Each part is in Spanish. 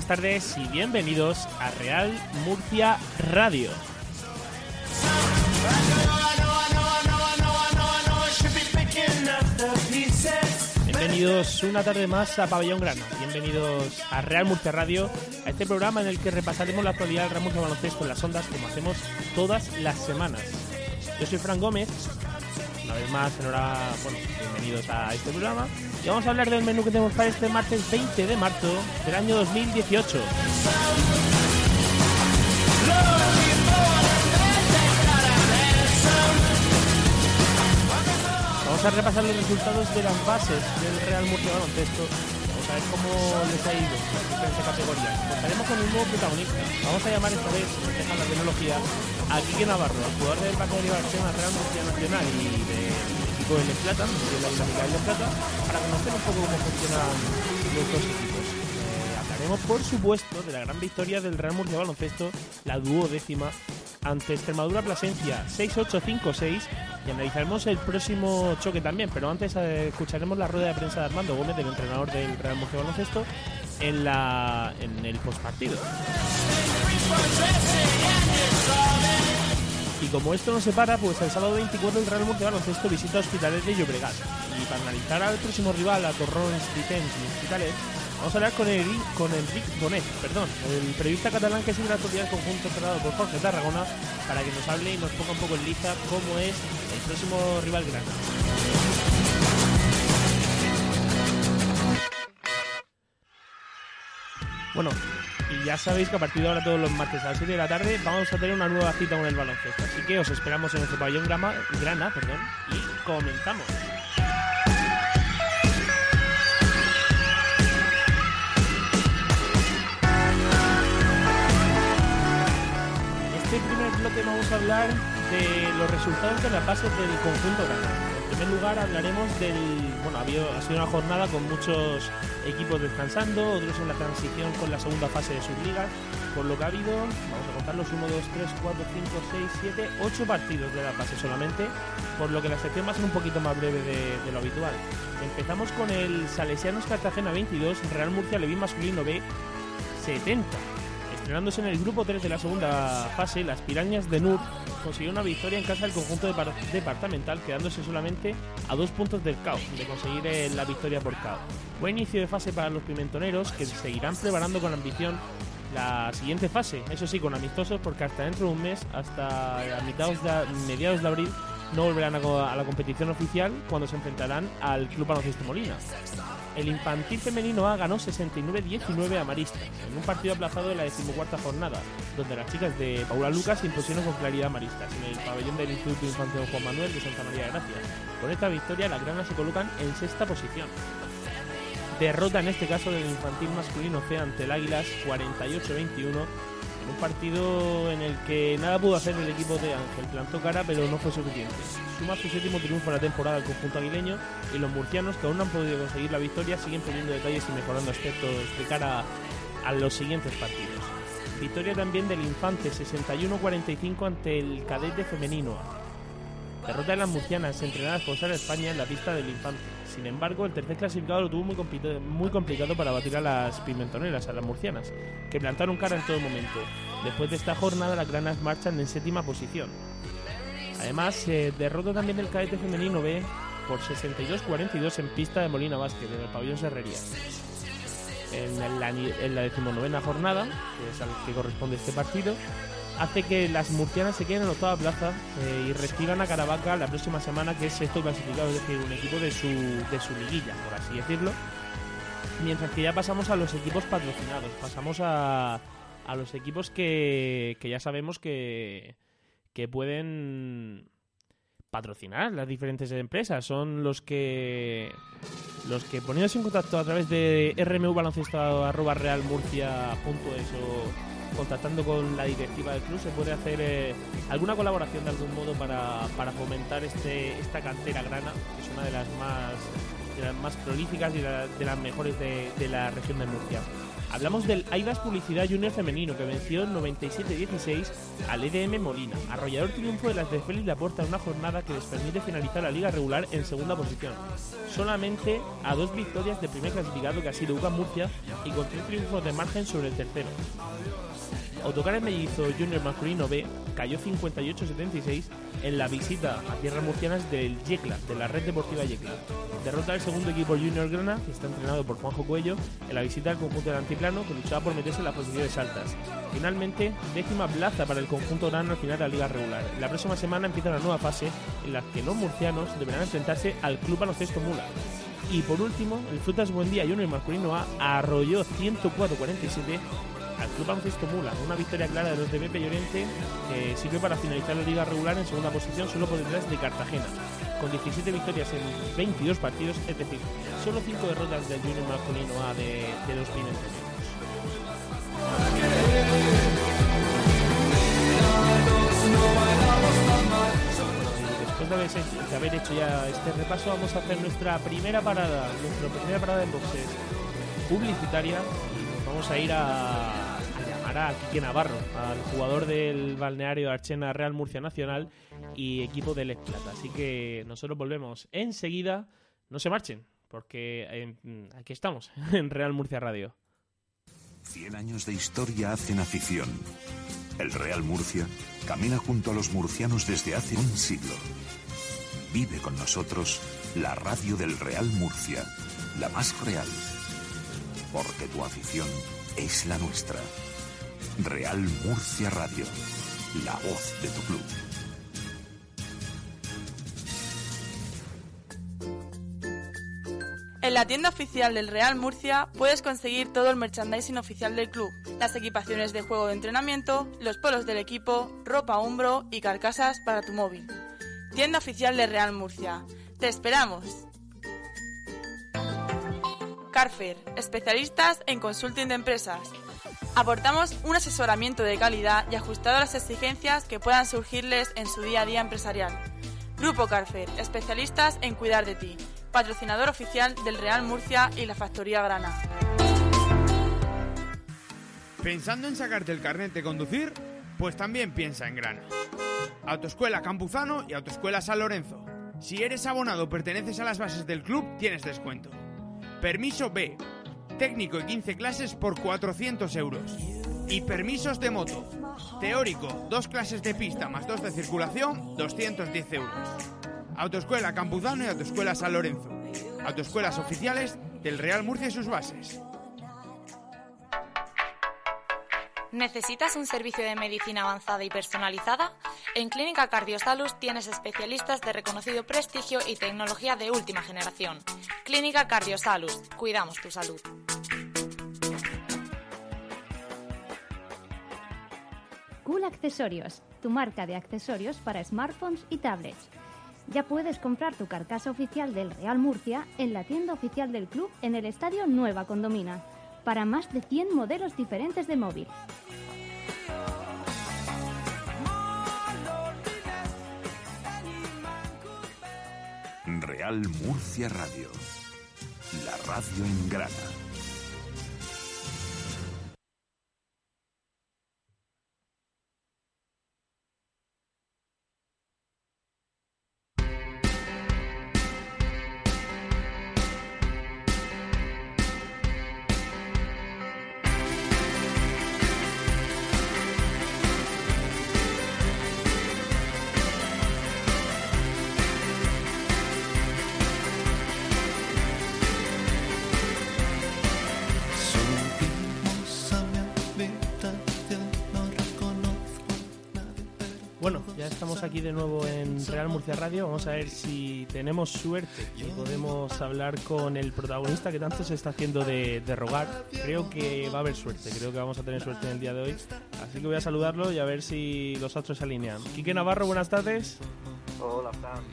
Buenas tardes y bienvenidos a Real Murcia Radio. Bienvenidos una tarde más a Pabellón Grana. Bienvenidos a Real Murcia Radio, a este programa en el que repasaremos la actualidad del Real Murcia Baloncesto en las ondas como hacemos todas las semanas. Yo soy Fran Gómez. Una vez más, enhorabuena, bienvenidos a este programa. Y vamos a hablar del menú que tenemos para este martes 20 de marzo del año 2018. Vamos a repasar los resultados de las bases del Real Murcia Baloncesto. Ver cómo les ha ido en diferentes categorías. Contaremos con un nuevo protagonista. Vamos a llamar esta vez, dejar la tecnología, a Quique Navarro, el jugador del de Barcelona, Real Murcia Nacional y del equipo del Plata, de la dinámica Plata, para conocer un poco cómo funcionan los dos equipos. Eh, hablaremos, por supuesto, de la gran victoria del Real Murcia Baloncesto, la duodécima ante Extremadura Plasencia 6-8-5-6 y analizaremos el próximo choque también, pero antes eh, escucharemos la rueda de prensa de Armando Gómez, del entrenador del Real Murcia Baloncesto, en, la, en el postpartido. Y como esto no se para, pues el sábado 24 el Real Murcia Baloncesto visita Hospitalet de Llobregat. Y para analizar al próximo rival, a Torrons, Vitens y Hospitalet, vamos a hablar con, el, con Enric Bonet, perdón, el periodista catalán que sigue la actualidad del conjunto cerrado por Jorge Tarragona, para que nos hable y nos ponga un poco en lista cómo es el próximo rival grande. Bueno, y ya sabéis que a partir de ahora todos los martes a las 7 de la tarde vamos a tener una nueva cita con el baloncesto. Así que os esperamos en nuestro pabellón grama, grana perdón, y comenzamos. Este primer bloque vamos a hablar de los resultados de las bases del conjunto grana. En primer lugar hablaremos del... Bueno, ha sido una jornada con muchos equipos descansando, otros en la transición con la segunda fase de sus ligas, por lo que ha habido, vamos a contarlos, 1, 2, 3, 4, 5, 6, 7, 8 partidos de la fase solamente, por lo que la sección va a ser un poquito más breve de, de lo habitual. Empezamos con el Salesianos Cartagena 22, Real Murcia Levín Masculino B 70. Estrenándose en el grupo 3 de la segunda fase, las Pirañas de Nur consiguieron una victoria en casa del conjunto depar- departamental, quedándose solamente a dos puntos del caos de conseguir eh, la victoria por caos. Buen inicio de fase para los pimentoneros, que seguirán preparando con ambición la siguiente fase, eso sí, con amistosos, porque hasta dentro de un mes, hasta a mediados de, mediados de abril, no volverán a, la competición oficial cuando se enfrentarán al Club Baloncesto Molina. El infantil femenino A ganó 69-19 a Maristas, en un partido aplazado de la decimocuarta jornada, donde las chicas de Paula Lucas se impusieron con claridad a Maristas, en el pabellón del Instituto Infantil Juan Manuel de Santa María de Gracia. Con esta victoria, las granas se colocan en sexta posición. Derrota en este caso del infantil masculino C ante el Águilas 48-21 en un partido en el que nada pudo hacer el equipo de Ángel. Plantó cara, pero no fue suficiente. Suma su séptimo triunfo en la temporada al conjunto aguileño y los murcianos, que aún no han podido conseguir la victoria, siguen poniendo detalles y mejorando aspectos de cara a los siguientes partidos. Victoria también del Infante 61-45 ante el cadete femenino. Derrota de las murcianas entrenadas por Sara España en la pista del Infante. Sin embargo, el tercer clasificado lo tuvo muy, compli- muy complicado para batir a las pimentoneras, a las murcianas, que plantaron cara en todo momento. Después de esta jornada, las granas marchan en séptima posición. Además, se derrota también el cadete femenino B por 62-42 en pista de Molina Vázquez, en el pabellón Serrería. En la, en la decimonovena jornada, que es al que corresponde este partido, hace que las murcianas se queden en octava plaza eh, y reciban a Caravaca la próxima semana, que es sexto clasificado, es decir, un equipo de su, de su liguilla, por así decirlo. Mientras que ya pasamos a los equipos patrocinados, pasamos a, a los equipos que, que ya sabemos que, que pueden patrocinar las diferentes empresas. Son los que los que poniéndose en contacto a través de rmubaloncesto.realmurcia.es o contactando con la directiva del club se puede hacer eh, alguna colaboración de algún modo para, para fomentar este, esta cantera grana, que es una de las más, más prolíficas y de, las mejores de, la región de Murcia. Hablamos del Aidas Publicidad Junior Femenino que venció 97-16 al EDM Molina. Arrollador triunfo de las de Félix Laporta en una jornada que les permite finalizar la liga regular en segunda posición. Solamente a dos victorias de primer clasificado que ha sido UCA Murcia y con tres triunfos de margen sobre el tercero. Autocares Mellizo Junior Masculino B cayó 58-76 en la visita a tierras murcianas del Yecla, de la Red Deportiva Yecla. Derrota del segundo equipo Junior Grana, que está entrenado por Juanjo Cuello, en la visita al conjunto del Antiplano, que luchaba por meterse en las posiciones altas. Finalmente, décima plaza para el conjunto grana al final de la liga regular. La próxima semana empieza una nueva fase en la que los murcianos deberán enfrentarse al Club Baloncesto Mula. Y por último, el Frutas Buendía Junior Masculino A arrolló 104-47 al Club Baloncesto Mula. Una victoria clara de los de Pepe Llorente que sirve para finalizar la liga regular en segunda posición solo por detrás de Cartagena. Con 17 victorias en 22 partidos, es decir, solo 5 derrotas del Junior masculino A de, de los después de haber, hecho ya este repaso, vamos a hacer nuestra primera parada, nuestra primera parada en boxes publicitaria y nos vamos a ir a, a Quique Navarro, al jugador del balneario de Archena Real Murcia Nacional y equipo del Plata. Así que nosotros volvemos enseguida. No se marchen, porque aquí estamos, en Real Murcia Radio. 100 años de historia hacen afición. El Real Murcia camina junto a los murcianos desde hace un siglo. Vive con nosotros la radio del Real Murcia, la más real. Porque tu afición es la nuestra. Real Murcia Radio, la voz de tu club. En la tienda oficial del Real Murcia puedes conseguir todo el merchandising oficial del club, las equipaciones de juego de entrenamiento, los polos del equipo, ropa hombro y carcasas para tu móvil. Tienda oficial del Real Murcia. ¡Te esperamos! Carfair, especialistas en consulting de empresas. Aportamos un asesoramiento de calidad y ajustado a las exigencias que puedan surgirles en su día a día empresarial. Grupo Carfair, especialistas en cuidar de ti patrocinador oficial del Real Murcia y la Factoría Grana. ¿Pensando en sacarte el carnet de conducir? Pues también piensa en Grana. Autoescuela Campuzano y Autoescuela San Lorenzo. Si eres abonado o perteneces a las bases del club, tienes descuento. Permiso B. Técnico y 15 clases por 400 euros. Y permisos de moto. Teórico, dos clases de pista más dos de circulación, 210 euros. Autoescuela Campuzano y Autoescuela San Lorenzo. Autoescuelas oficiales del Real Murcia y sus bases. ¿Necesitas un servicio de medicina avanzada y personalizada? En Clínica Cardiosalus tienes especialistas de reconocido prestigio y tecnología de última generación. Clínica Cardiosalus, cuidamos tu salud. Cool Accesorios, tu marca de accesorios para smartphones y tablets. Ya puedes comprar tu carcasa oficial del Real Murcia en la tienda oficial del club en el Estadio Nueva Condomina, para más de 100 modelos diferentes de móvil. Real Murcia Radio, la radio en grana. De nuevo en Real Murcia Radio. Vamos a ver si tenemos suerte y podemos hablar con el protagonista que tanto se está haciendo de, rogar. Creo que va a haber suerte, creo que vamos a tener suerte en el día de hoy. Así que voy a saludarlo y a ver si los otros se alinean. Quique Navarro, buenas tardes. Hola, Fran.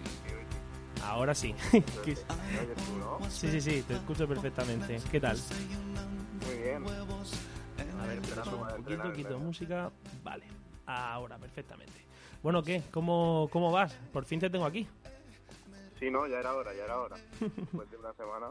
Ahora sí. Sí, sí, sí, te escucho perfectamente. ¿Qué tal? Muy bien. A ver, un poquito, quito música. Vale, ahora, perfectamente. Bueno, ¿qué? ¿Cómo, ¿Cómo vas? Por fin te tengo aquí. Sí, no, ya era hora, ya era hora. Después de una semana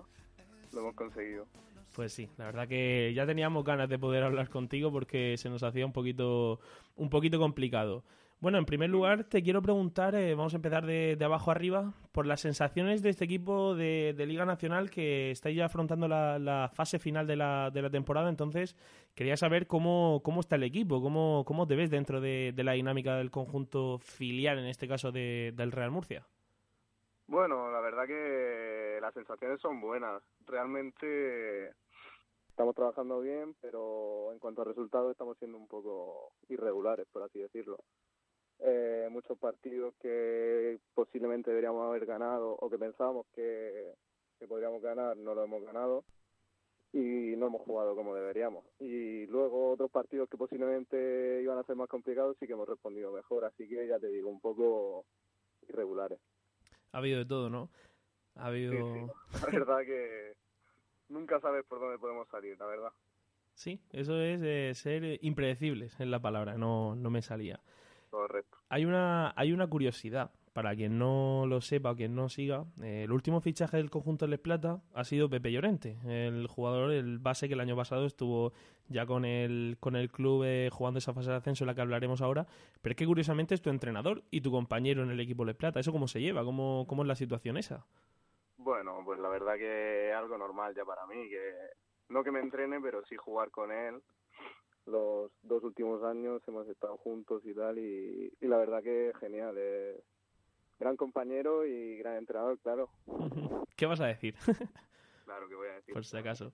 lo hemos conseguido. Pues sí, la verdad que ya teníamos ganas de poder hablar contigo porque se nos hacía un poquito, un poquito complicado. Bueno, en primer lugar te quiero preguntar, eh, vamos a empezar de, abajo arriba, por las sensaciones de este equipo de, Liga Nacional que está ya afrontando la, fase final de la, de la, temporada. Entonces, quería saber cómo, cómo está el equipo, cómo, cómo te ves dentro de, la dinámica del conjunto filial, en este caso del Real Murcia. Bueno, la verdad que las sensaciones son buenas. Realmente estamos trabajando bien, pero en cuanto a resultados estamos siendo un poco irregulares, por así decirlo eh, muchos partidos que posiblemente deberíamos haber ganado o que pensábamos que, podríamos ganar, no lo hemos ganado y no hemos jugado como deberíamos. Y luego otros partidos que posiblemente iban a ser más complicados sí que hemos respondido mejor, así que ya te digo, un poco irregulares. Ha habido de todo, ¿no? Ha habido... La verdad que nunca sabes por dónde podemos salir, la verdad. Sí, eso es ser impredecibles, es la palabra, no, no me salía. Correcto. Hay una, hay una curiosidad, para quien no lo sepa o quien no siga, eh, el último fichaje del conjunto Les Plata ha sido Pepe Llorente, el jugador, el base que el año pasado estuvo ya con el, con el club eh, jugando esa fase de ascenso en la que hablaremos ahora, pero es que curiosamente es tu entrenador y tu compañero en el equipo Les Plata. ¿Eso cómo se lleva? ¿Cómo, cómo es la situación esa? Bueno, pues la verdad que es algo normal ya para mí, que no que me entrene, pero sí jugar con él los dos últimos años hemos estado juntos y tal, y, la verdad que genial. Eh. Gran compañero y gran entrenador, claro. ¿Qué vas a decir? claro que voy a decir. Por si acaso.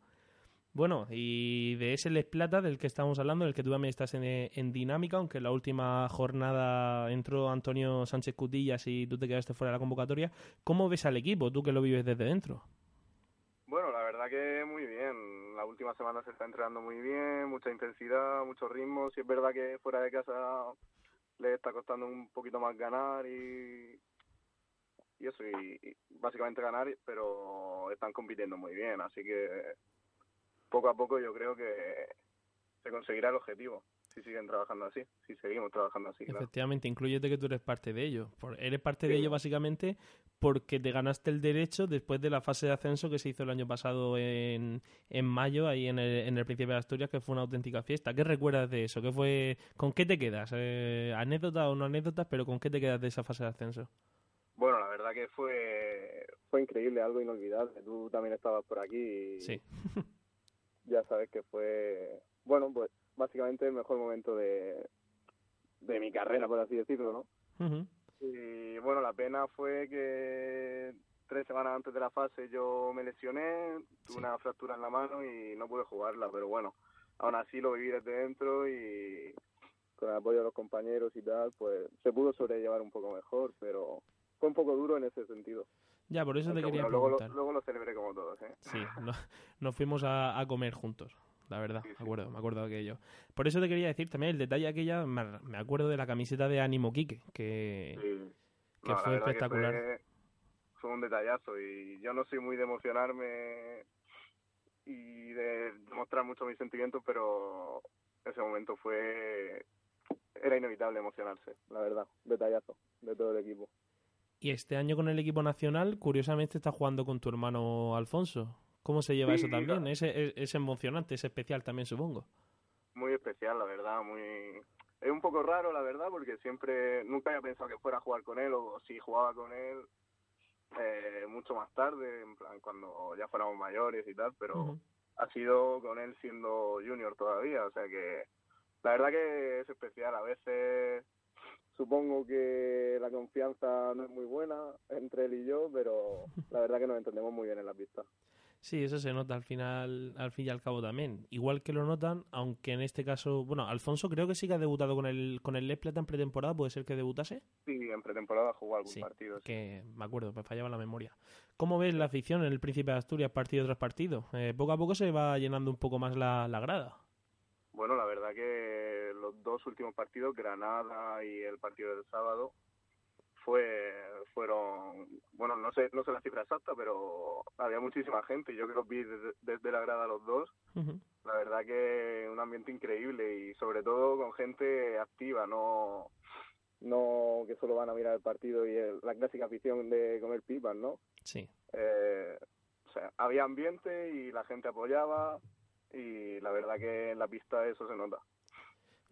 Bueno, y de ese Les Plata del que estamos hablando, del que tú también estás en, en, dinámica, aunque en la última jornada entró Antonio Sánchez Cutillas y tú te quedaste fuera de la convocatoria, ¿cómo ves al equipo, tú que lo vives desde dentro? Bueno, la verdad que muy bien. La última semana se está entrenando muy bien, mucha intensidad, mucho ritmo. Si es verdad que fuera de casa le está costando un poquito más ganar y, y eso, y, básicamente ganar, pero están compitiendo muy bien. Así que poco a poco yo creo que se conseguirá el objetivo si siguen trabajando así, si seguimos trabajando así. Efectivamente, incluyete que tú eres parte de ello. eres parte de ello básicamente porque te ganaste el derecho después de la fase de ascenso que se hizo el año pasado en, en mayo, ahí en el, en el Príncipe de Asturias, que fue una auténtica fiesta. ¿Qué recuerdas de eso? ¿Qué fue, ¿Con qué te quedas? Eh, ¿Anécdotas o no anécdotas? Pero ¿con qué te quedas de esa fase de ascenso? Bueno, la verdad que fue, fue increíble, algo inolvidable. Tú también estabas por aquí y sí. ya sabes que fue, bueno, pues básicamente el mejor momento de, de mi carrera, por así decirlo, ¿no? Y bueno, la pena fue que tres semanas antes de la fase yo me lesioné, tuve una fractura en la mano y no pude jugarla, pero bueno, aún así lo viví desde dentro y con el apoyo de los compañeros y tal, pues se pudo sobrellevar un poco mejor, pero fue un poco duro en ese sentido. Ya, por eso te quería preguntar. Luego lo, celebré como todos, ¿eh? Sí, nos fuimos a, a comer juntos la verdad, me acuerdo, me acuerdo de aquello. Por eso te quería decir también el detalle aquella, me acuerdo de la camiseta de Ánimo Quique, que, que fue espectacular. fue, un detallazo y yo no soy muy de emocionarme y de mostrar mucho mis sentimientos, pero ese momento fue era inevitable emocionarse, la verdad, detallazo de todo el equipo. Y este año con el equipo nacional, curiosamente está jugando con tu hermano Alfonso. ¿Cómo se lleva eso también? Es, es, emocionante, es especial también, supongo. Muy especial, la verdad, muy... Es un poco raro, la verdad, porque siempre, nunca había pensado que fuera a jugar con él, o si jugaba con él eh, mucho más tarde, en plan, cuando ya fuéramos mayores y tal, pero ha sido con él siendo junior todavía, o sea que la verdad que es especial. A veces supongo que la confianza no es muy buena entre él y yo, pero la verdad que nos entendemos muy bien en la pista. Sí, eso se nota al final, al fin y al cabo también. Igual que lo notan, aunque en este caso, bueno, Alfonso creo que sí que ha debutado con el con el Les Plata en pretemporada, ¿puede ser que debutase? Sí, en pretemporada jugó algún partido. que me acuerdo, me fallaba la memoria. ¿Cómo ves la afición en el Príncipe de Asturias partido tras partido? Eh, poco a poco se va llenando un poco más la, la grada. Bueno, la verdad que los dos últimos partidos, Granada y el partido del sábado, fue fueron bueno no sé no sé la cifra exacta pero había muchísima gente yo creo que vi desde, la grada los dos. La verdad que un ambiente increíble y sobre todo con gente activa no no que solo van a mirar el partido y la clásica afición de comer pipas no sí. Eh, o sea había ambiente y la gente apoyaba y la verdad que en la pista eso se nota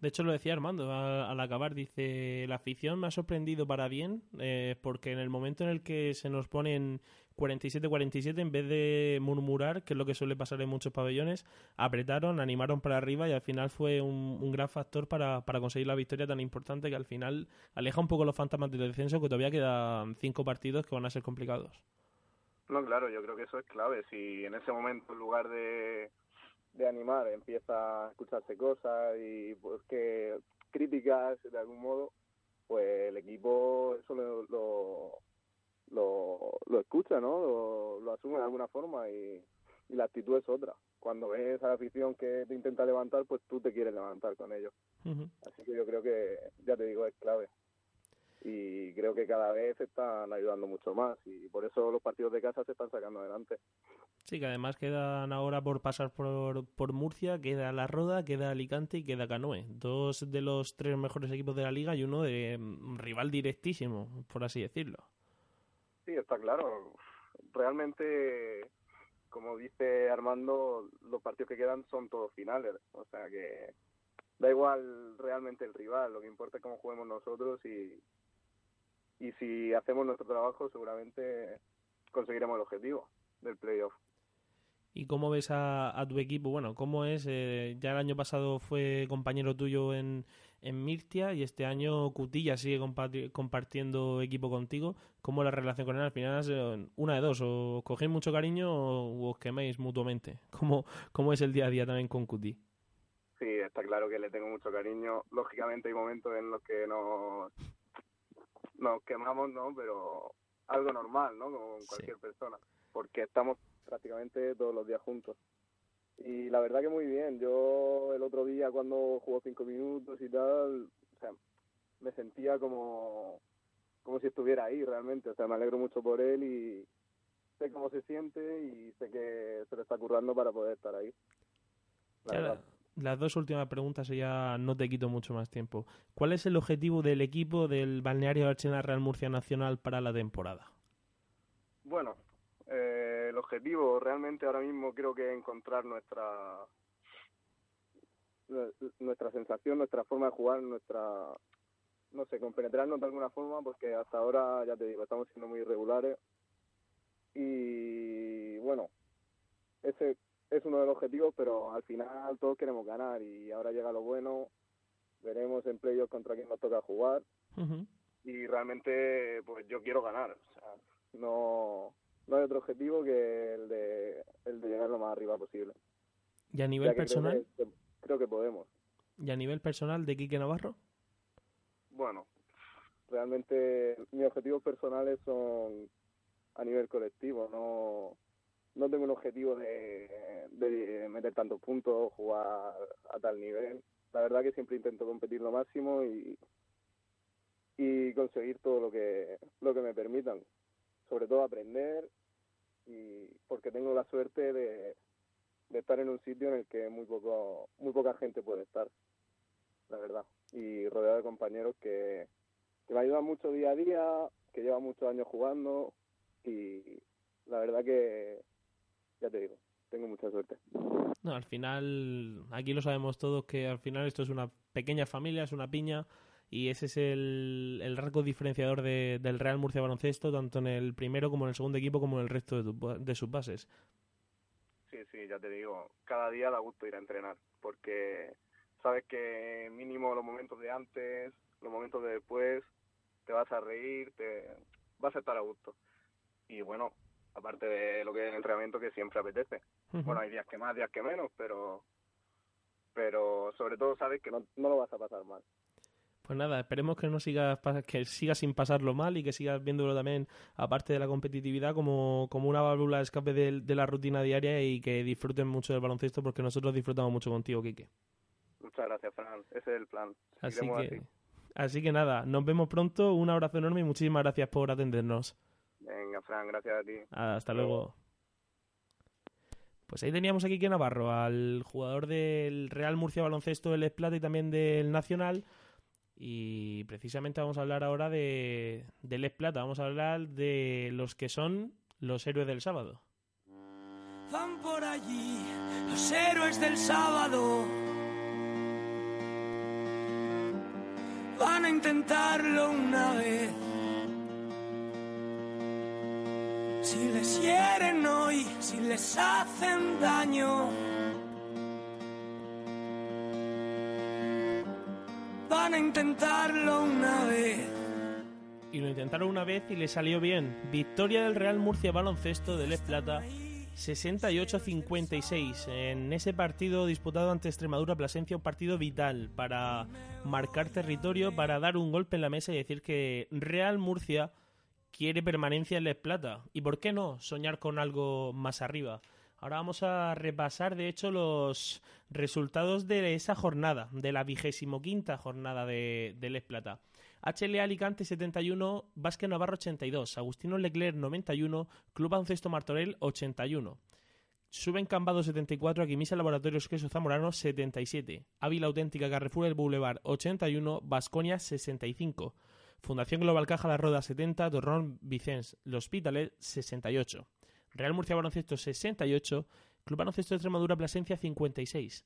de hecho, lo decía Armando al, acabar. Dice: La afición me ha sorprendido para bien, eh, porque en el momento en el que se nos ponen 47-47, en vez de murmurar, que es lo que suele pasar en muchos pabellones, apretaron, animaron para arriba y al final fue un, gran factor para, para, conseguir la victoria tan importante que al final aleja un poco los fantasmas del descenso, que todavía quedan cinco partidos que van a ser complicados. No, claro, yo creo que eso es clave. Si en ese momento, en lugar de de animar, empieza a escucharse cosas y pues que críticas de algún modo, pues el equipo eso lo, lo, lo, escucha, ¿no? Lo, asume de alguna forma y, y la actitud es otra. Cuando ves a la afición que te intenta levantar, pues tú te quieres levantar con ellos. Así que yo creo que, ya te digo, es clave y creo que cada vez están ayudando mucho más y por eso los partidos de casa se están sacando adelante. Sí, que además quedan ahora por pasar por, por Murcia, queda La Roda, queda Alicante y queda Canoe. Dos de los tres mejores equipos de la liga y uno de mm, rival directísimo, por así decirlo. Sí, está claro. Realmente, como dice Armando, los partidos que quedan son todos finales. O sea que da igual realmente el rival, lo que importa es cómo juguemos nosotros y, y si hacemos nuestro trabajo seguramente conseguiremos el objetivo del playoff. ¿Y cómo ves a, tu equipo? Bueno, ¿cómo es? Eh, ya el año pasado fue compañero tuyo en, en Mirtia y este año Cutilla sigue compartiendo equipo contigo. ¿Cómo es la relación con él? Al final, eh, una de dos, o os cogéis mucho cariño o os queméis mutuamente. ¿Cómo, ¿Cómo es el día a día también con Cuti? Sí, está claro que le tengo mucho cariño. Lógicamente hay momentos en los que nos nos quemamos, ¿no? Pero algo normal, ¿no? Como cualquier persona, porque estamos prácticamente todos los días juntos. Y la verdad que muy bien. Yo el otro día cuando jugó cinco minutos y tal, o sea, me sentía como, como si estuviera ahí realmente. O sea, me alegro mucho por él y sé cómo se siente y sé que se le está currando para poder estar ahí. La las dos últimas preguntas y ya no te quito mucho más tiempo. ¿Cuál es el objetivo del equipo del Balneario Archena Real Murcia Nacional para la temporada? Objetivo realmente ahora mismo creo que encontrar nuestra nuestra sensación, nuestra forma de jugar, nuestra no sé, compenetrarnos de alguna forma porque hasta ahora ya te digo, estamos siendo muy irregulares y bueno, ese es uno de los objetivos, pero al final todos queremos ganar y ahora llega lo bueno. Veremos en playoffs contra quién nos toca jugar. Y realmente, pues yo quiero ganar. O sea, no, no hay otro objetivo que el de, el de llegar lo más arriba posible. ¿Y a nivel personal? Creo que, podemos. ¿Y a nivel personal de Quique Navarro? Bueno, realmente mis objetivos personales son a nivel colectivo, no no tengo un objetivo de, de meter tantos puntos, jugar a tal nivel. La verdad que siempre intento competir lo máximo y, y conseguir todo lo que, lo que me permitan. Sobre todo aprender y porque tengo la suerte de, estar en un sitio en el que muy poco muy poca gente puede estar, la verdad. Y rodeado de compañeros que, que me ayudan mucho día a día, que llevan muchos años jugando y la verdad que, ya te digo, tengo mucha suerte. No, al final, aquí lo sabemos todos que al final esto es una pequeña familia, es una piña y ese es el, el rasgo diferenciador de, del Real Murcia Baloncesto, tanto en el primero como en el segundo equipo como en el resto de, de sus bases. Sí, sí, ya te digo, cada día da gusto ir a entrenar, porque sabes que mínimo los momentos de antes, los momentos de después, te vas a reír, te vas a estar a gusto. Y bueno, aparte de lo que es el entrenamiento que siempre apetece. Bueno, hay días que más, días que menos, pero pero sobre todo sabes que no, no lo vas a pasar mal. Pues nada, esperemos que no sigas que sigas sin pasarlo mal y que sigas viéndolo también, aparte de la competitividad, como, como una válvula de escape de, la rutina diaria y que disfruten mucho del baloncesto porque nosotros disfrutamos mucho contigo, Quique. Muchas gracias, Fran. Ese es el plan. Así que, así. que nada, nos vemos pronto. Un abrazo enorme y muchísimas gracias por atendernos. Venga, Fran, gracias a ti. Hasta luego. Pues ahí teníamos aquí que Navarro, al jugador del Real Murcia Baloncesto, del Esplata y también del Nacional. Y precisamente vamos a hablar ahora de, del Esplata, vamos a hablar de los que son los héroes del sábado. Van por allí los héroes del sábado. Van a intentarlo una vez Si les hieren hoy, si les hacen daño, a intentarlo una vez. Y lo intentaron una vez y le salió bien. Victoria del Real Murcia Baloncesto de Les Plata 68-56 en ese partido disputado ante Extremadura Plasencia, un partido vital para marcar territorio, para dar un golpe en la mesa y decir que Real Murcia quiere permanencia en Les Plata. ¿Y por qué no soñar con algo más arriba? Ahora vamos a repasar, de hecho, los resultados de esa jornada, de la vigésimo quinta jornada de, de Les Plata. HL Alicante 71, Vázquez Navarro 82, Agustino Leclerc 91, Club Ancesto Martorell 81. Suben Cambado 74, Aquimisa Laboratorios Queso Zamorano 77, Ávila Auténtica Carrefour El Boulevard 81, Vasconia 65. Fundación Global Caja La Roda 70, Torrón Vicens, Los Hospitalet 68, Real Murcia Baloncesto 68, Club Baloncesto de Extremadura Plasencia 56,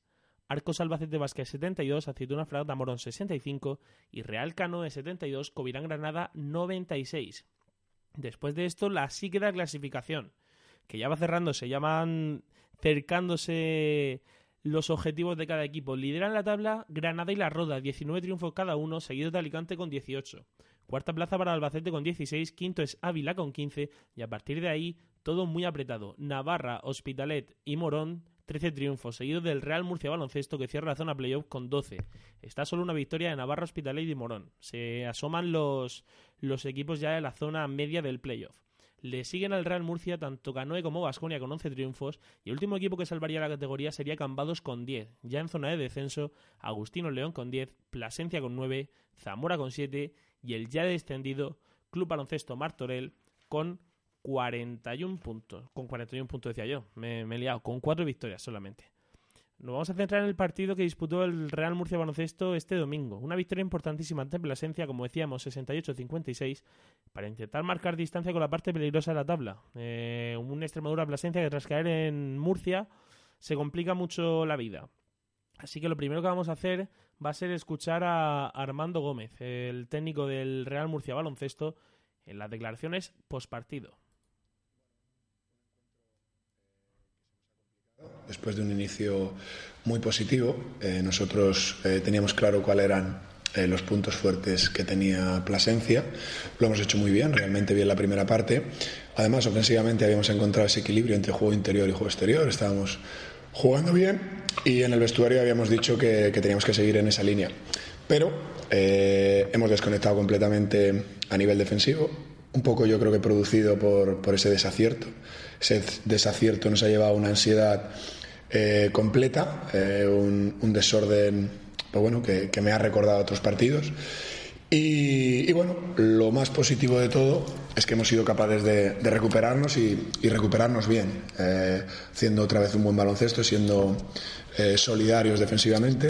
Arcos Albacete Vázquez 72, Aceituna Fragata Morón 65 y Real Cano de 72, Covirán Granada 96. Después de esto, la sí queda clasificación, que ya va cerrándose, ya van cercándose los objetivos de cada equipo. Lideran la tabla Granada y La Roda, 19 triunfos cada uno, seguidos de Alicante con 18. Cuarta plaza para Albacete con 16, quinto es Ávila con 15 y a partir de ahí todo muy apretado. Navarra, Hospitalet y Morón 13 triunfos, seguidos del Real Murcia Baloncesto que cierra la zona playoff con 12. Está solo una victoria de Navarra, Hospitalet y Morón. Se asoman los, los equipos ya de la zona media del playoff. Le siguen al Real Murcia tanto Canoe como Vasconia con 11 triunfos y el último equipo que salvaría la categoría sería Cambados con 10. Ya en zona de descenso, Agustino León con 10, Plasencia con 9, Zamora con 7 y el ya descendido Club Baloncesto Martorell con 41 puntos. Con 41 puntos decía yo, me, he liado, con 4 victorias solamente. Nos vamos a centrar en el partido que disputó el Real Murcia Baloncesto este domingo. Una victoria importantísima ante Plasencia, como decíamos, 68-56, para intentar marcar distancia con la parte peligrosa de la tabla. Eh, un Extremadura Plasencia que tras caer en Murcia se complica mucho la vida. Así que lo primero que vamos a hacer va a ser escuchar a Armando Gómez, el técnico del Real Murcia Baloncesto, en las declaraciones postpartido. Después de un inicio muy positivo, eh, nosotros eh, teníamos claro cuáles eran eh, los puntos fuertes que tenía Plasencia. Lo hemos hecho muy bien, realmente bien la primera parte. Además, ofensivamente habíamos encontrado ese equilibrio entre juego interior y juego exterior. Estábamos jugando bien y en el vestuario habíamos dicho que, teníamos que seguir en esa línea. Pero hemos desconectado completamente a nivel defensivo, un poco yo creo que producido por, por ese desacierto. Ese desacierto nos ha llevado a una ansiedad eh, completa, eh, un, desorden pues bueno, que, me ha recordado a otros partidos. Y, bueno, lo más positivo de todo es que hemos sido capaces de, recuperarnos y, recuperarnos bien, eh, haciendo otra vez un buen baloncesto, siendo solidarios defensivamente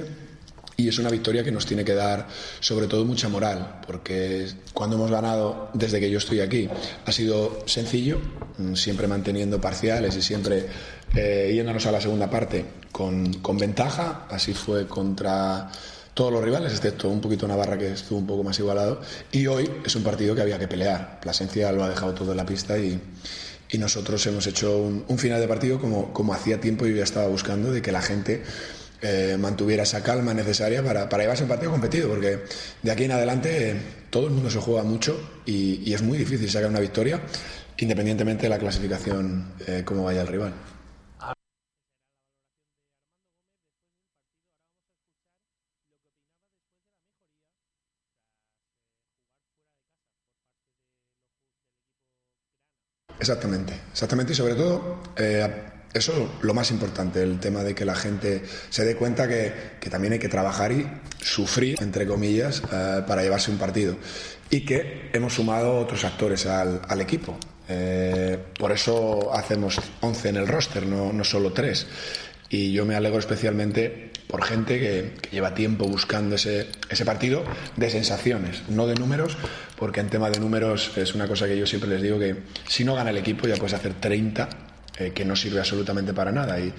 y es una victoria que nos tiene que dar sobre todo mucha moral, porque cuando hemos ganado desde que yo estoy aquí ha sido sencillo, mm, siempre manteniendo parciales y siempre eh, yéndonos a la segunda parte con, con, ventaja, así fue contra todos los rivales, excepto un poquito Navarra que estuvo un poco más igualado, y hoy es un partido que había que pelear, Plasencia lo ha dejado todo en la pista y, nosotros hemos hecho un, un final de partido como, como hacía tiempo yo ya estaba buscando, de que la gente eh, mantuviera esa calma necesaria para, para llevarse el partido competido, porque de aquí en adelante eh, todo el mundo se juega mucho y, es muy difícil sacar una victoria, independientemente de la clasificación, eh, cómo vaya el rival. Exactamente, exactamente y sobre todo eh, eso es lo más importante, el tema de que la gente se dé cuenta que, también hay que trabajar y sufrir, entre comillas, eh, para llevarse un partido. Y que hemos sumado otros actores al, equipo. Eh, por eso hacemos 11 en el roster, no, no solo 3. Y yo me alegro especialmente por gente que, lleva tiempo buscando ese, ese, partido de sensaciones, no de números, porque en tema de números es una cosa que yo siempre les digo que si no gana el equipo ya puedes hacer 30 eh, que no sirve absolutamente para nada. Y,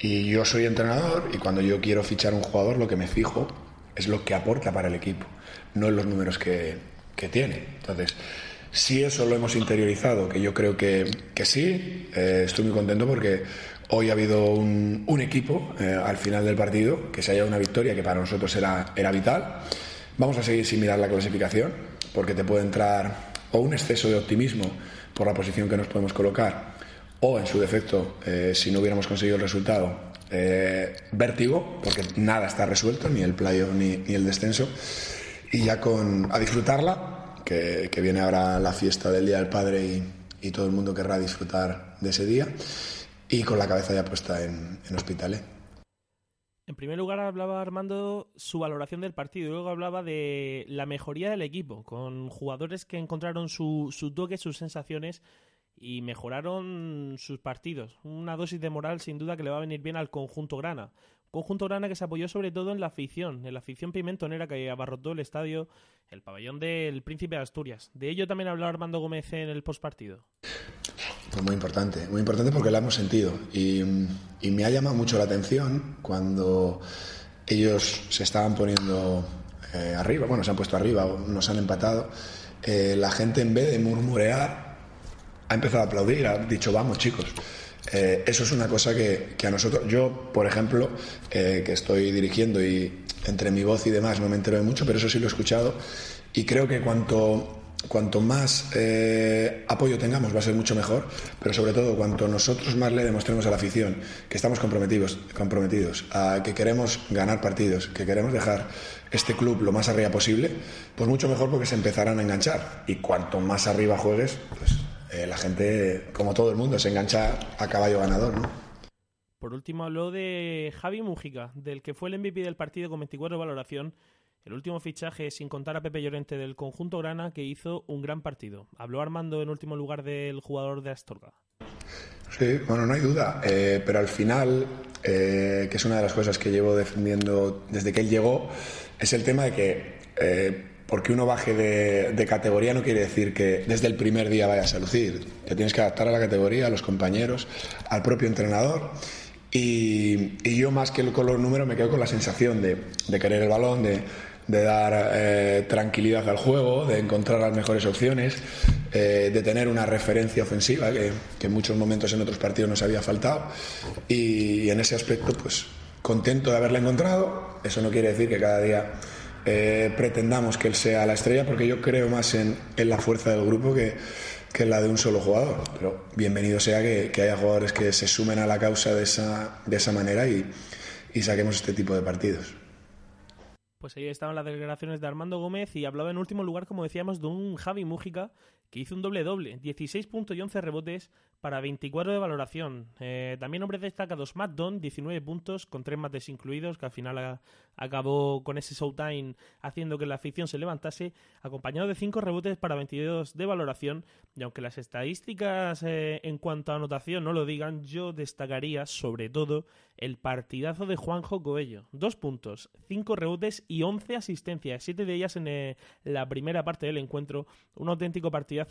y yo soy entrenador y cuando yo quiero fichar un jugador lo que me fijo es lo que aporta para el equipo, no en los números que, que tiene. Entonces, si eso lo hemos interiorizado, que yo creo que, que sí, eh, estoy muy contento porque hoy ha habido un, equipo eh, al final del partido que se haya una victoria que para nosotros era, era vital. Vamos a seguir sin mirar la clasificación porque te puede entrar o un exceso de optimismo por la posición que nos podemos colocar o en su defecto, eh, si no hubiéramos conseguido el resultado, eh, vértigo, porque nada está resuelto, ni el playo ni, ni, el descenso, y ya con a disfrutarla, que, viene ahora la fiesta del Día del Padre y, y, todo el mundo querrá disfrutar de ese día, y con la cabeza ya puesta en, en Hospitalet. En primer lugar hablaba Armando su valoración del partido luego hablaba de la mejoría del equipo, con jugadores que encontraron su, su toque, sus sensaciones y mejoraron sus partidos. Una dosis de moral sin duda que le va a venir bien al conjunto grana. Conjunto grana que se apoyó sobre todo en la afición, en la afición pimentonera que abarrotó el estadio, el pabellón del Príncipe de Asturias. De ello también habló Armando Gómez en el postpartido. Pues muy importante, muy importante porque la hemos sentido y, me ha llamado mucho la atención cuando ellos se estaban poniendo eh, arriba, bueno, se han puesto arriba, nos han empatado. Eh, la gente en vez de murmurear ha empezado a aplaudir, ha dicho, vamos chicos. Eh, eso es una cosa que, a nosotros, yo por ejemplo, eh, que estoy dirigiendo y entre mi voz y demás no me entero de mucho, pero eso sí lo he escuchado y creo que cuanto, cuanto más eh, apoyo tengamos va a ser mucho mejor, pero sobre todo cuanto nosotros más le demostremos a la afición que estamos comprometidos, comprometidos a que queremos ganar partidos, que queremos dejar este club lo más arriba posible, pues mucho mejor porque se empezarán a enganchar y cuanto más arriba juegues, pues eh, la gente, como todo el mundo, se engancha a caballo ganador, ¿no? Por último habló de Javi Mújica, del que fue el MVP del partido con 24 de valoración, el último fichaje sin contar a Pepe Llorente del conjunto Grana que hizo un gran partido. Habló Armando en último lugar del jugador de Astorga. Sí, bueno, no hay duda, eh, pero al final, eh, que es una de las cosas que llevo defendiendo desde que él llegó, es el tema de que porque uno baje de, categoría no quiere decir que desde el primer día vayas a lucir. Te tienes que adaptar a la categoría, a los compañeros, al propio entrenador. Y, yo más que con los números me quedo con la sensación de, querer el balón, de, dar eh, tranquilidad al juego, de encontrar las mejores opciones, eh, de tener una referencia ofensiva que, que, en muchos momentos en otros partidos nos había faltado. Y, y en ese aspecto, pues contento de haberla encontrado. Eso no quiere decir que cada día eh, pretendamos que él sea la estrella, porque yo creo más en, la fuerza del grupo que, que, la de un solo jugador. Pero bienvenido sea que, haya jugadores que se sumen a la causa de esa, de esa manera y, y saquemos este tipo de partidos. Pues ahí estaban las declaraciones de Armando Gómez y hablaba en último lugar, como decíamos, de un Javi Mújica que hizo un doble-doble, 16 puntos y 11 rebotes para 24 de valoración. Eh, también hombres destacados, Matt Don, 19 puntos, con 3 mates incluidos, que al final acabó con ese showtime haciendo que la afición se levantase, acompañado de 5 rebotes para 22 de valoración. Y aunque las estadísticas eh, en cuanto a anotación no lo digan, yo destacaría sobre todo el partidazo de Juanjo Coello. 2 puntos, 5 rebotes y 11 asistencias, 7 de ellas en eh, la primera parte del encuentro. Un auténtico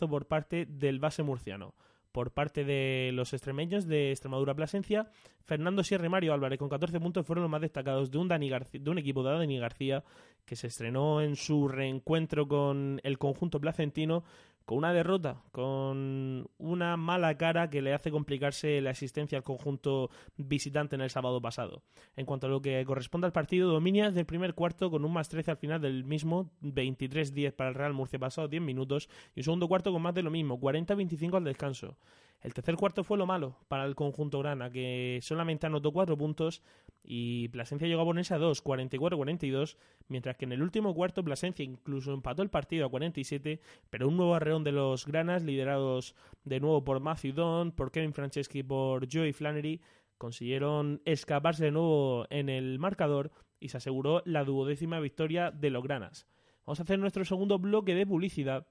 por parte del base murciano. Por parte de los extremeños de Extremadura Plasencia, Fernando Sierra y Mario Álvarez con 14 puntos fueron los más destacados de un, de un equipo de Dani García que se estrenó en su reencuentro con el conjunto placentino con una derrota, con una mala cara que le hace complicarse la existencia al conjunto visitante en el sábado pasado. En cuanto a lo que corresponde al partido, domina del primer cuarto con un más 13 al final del mismo, 23-10 para el Real Murcia pasado 10 minutos, y un segundo cuarto con más de lo mismo, 40-25 al descanso. El tercer cuarto fue lo malo para el conjunto grana, que solamente anotó 4 puntos y Plasencia llegó a ponerse a 2, 44-42, mientras que en el último cuarto Plasencia incluso empató el partido a 47, pero un nuevo arreón de los granas, liderados de nuevo por Matthew Don, por Kevin Franceschi y por Joey Flannery, consiguieron escaparse de nuevo en el marcador y se aseguró la duodécima victoria de los granas. Vamos a hacer nuestro segundo bloque de publicidad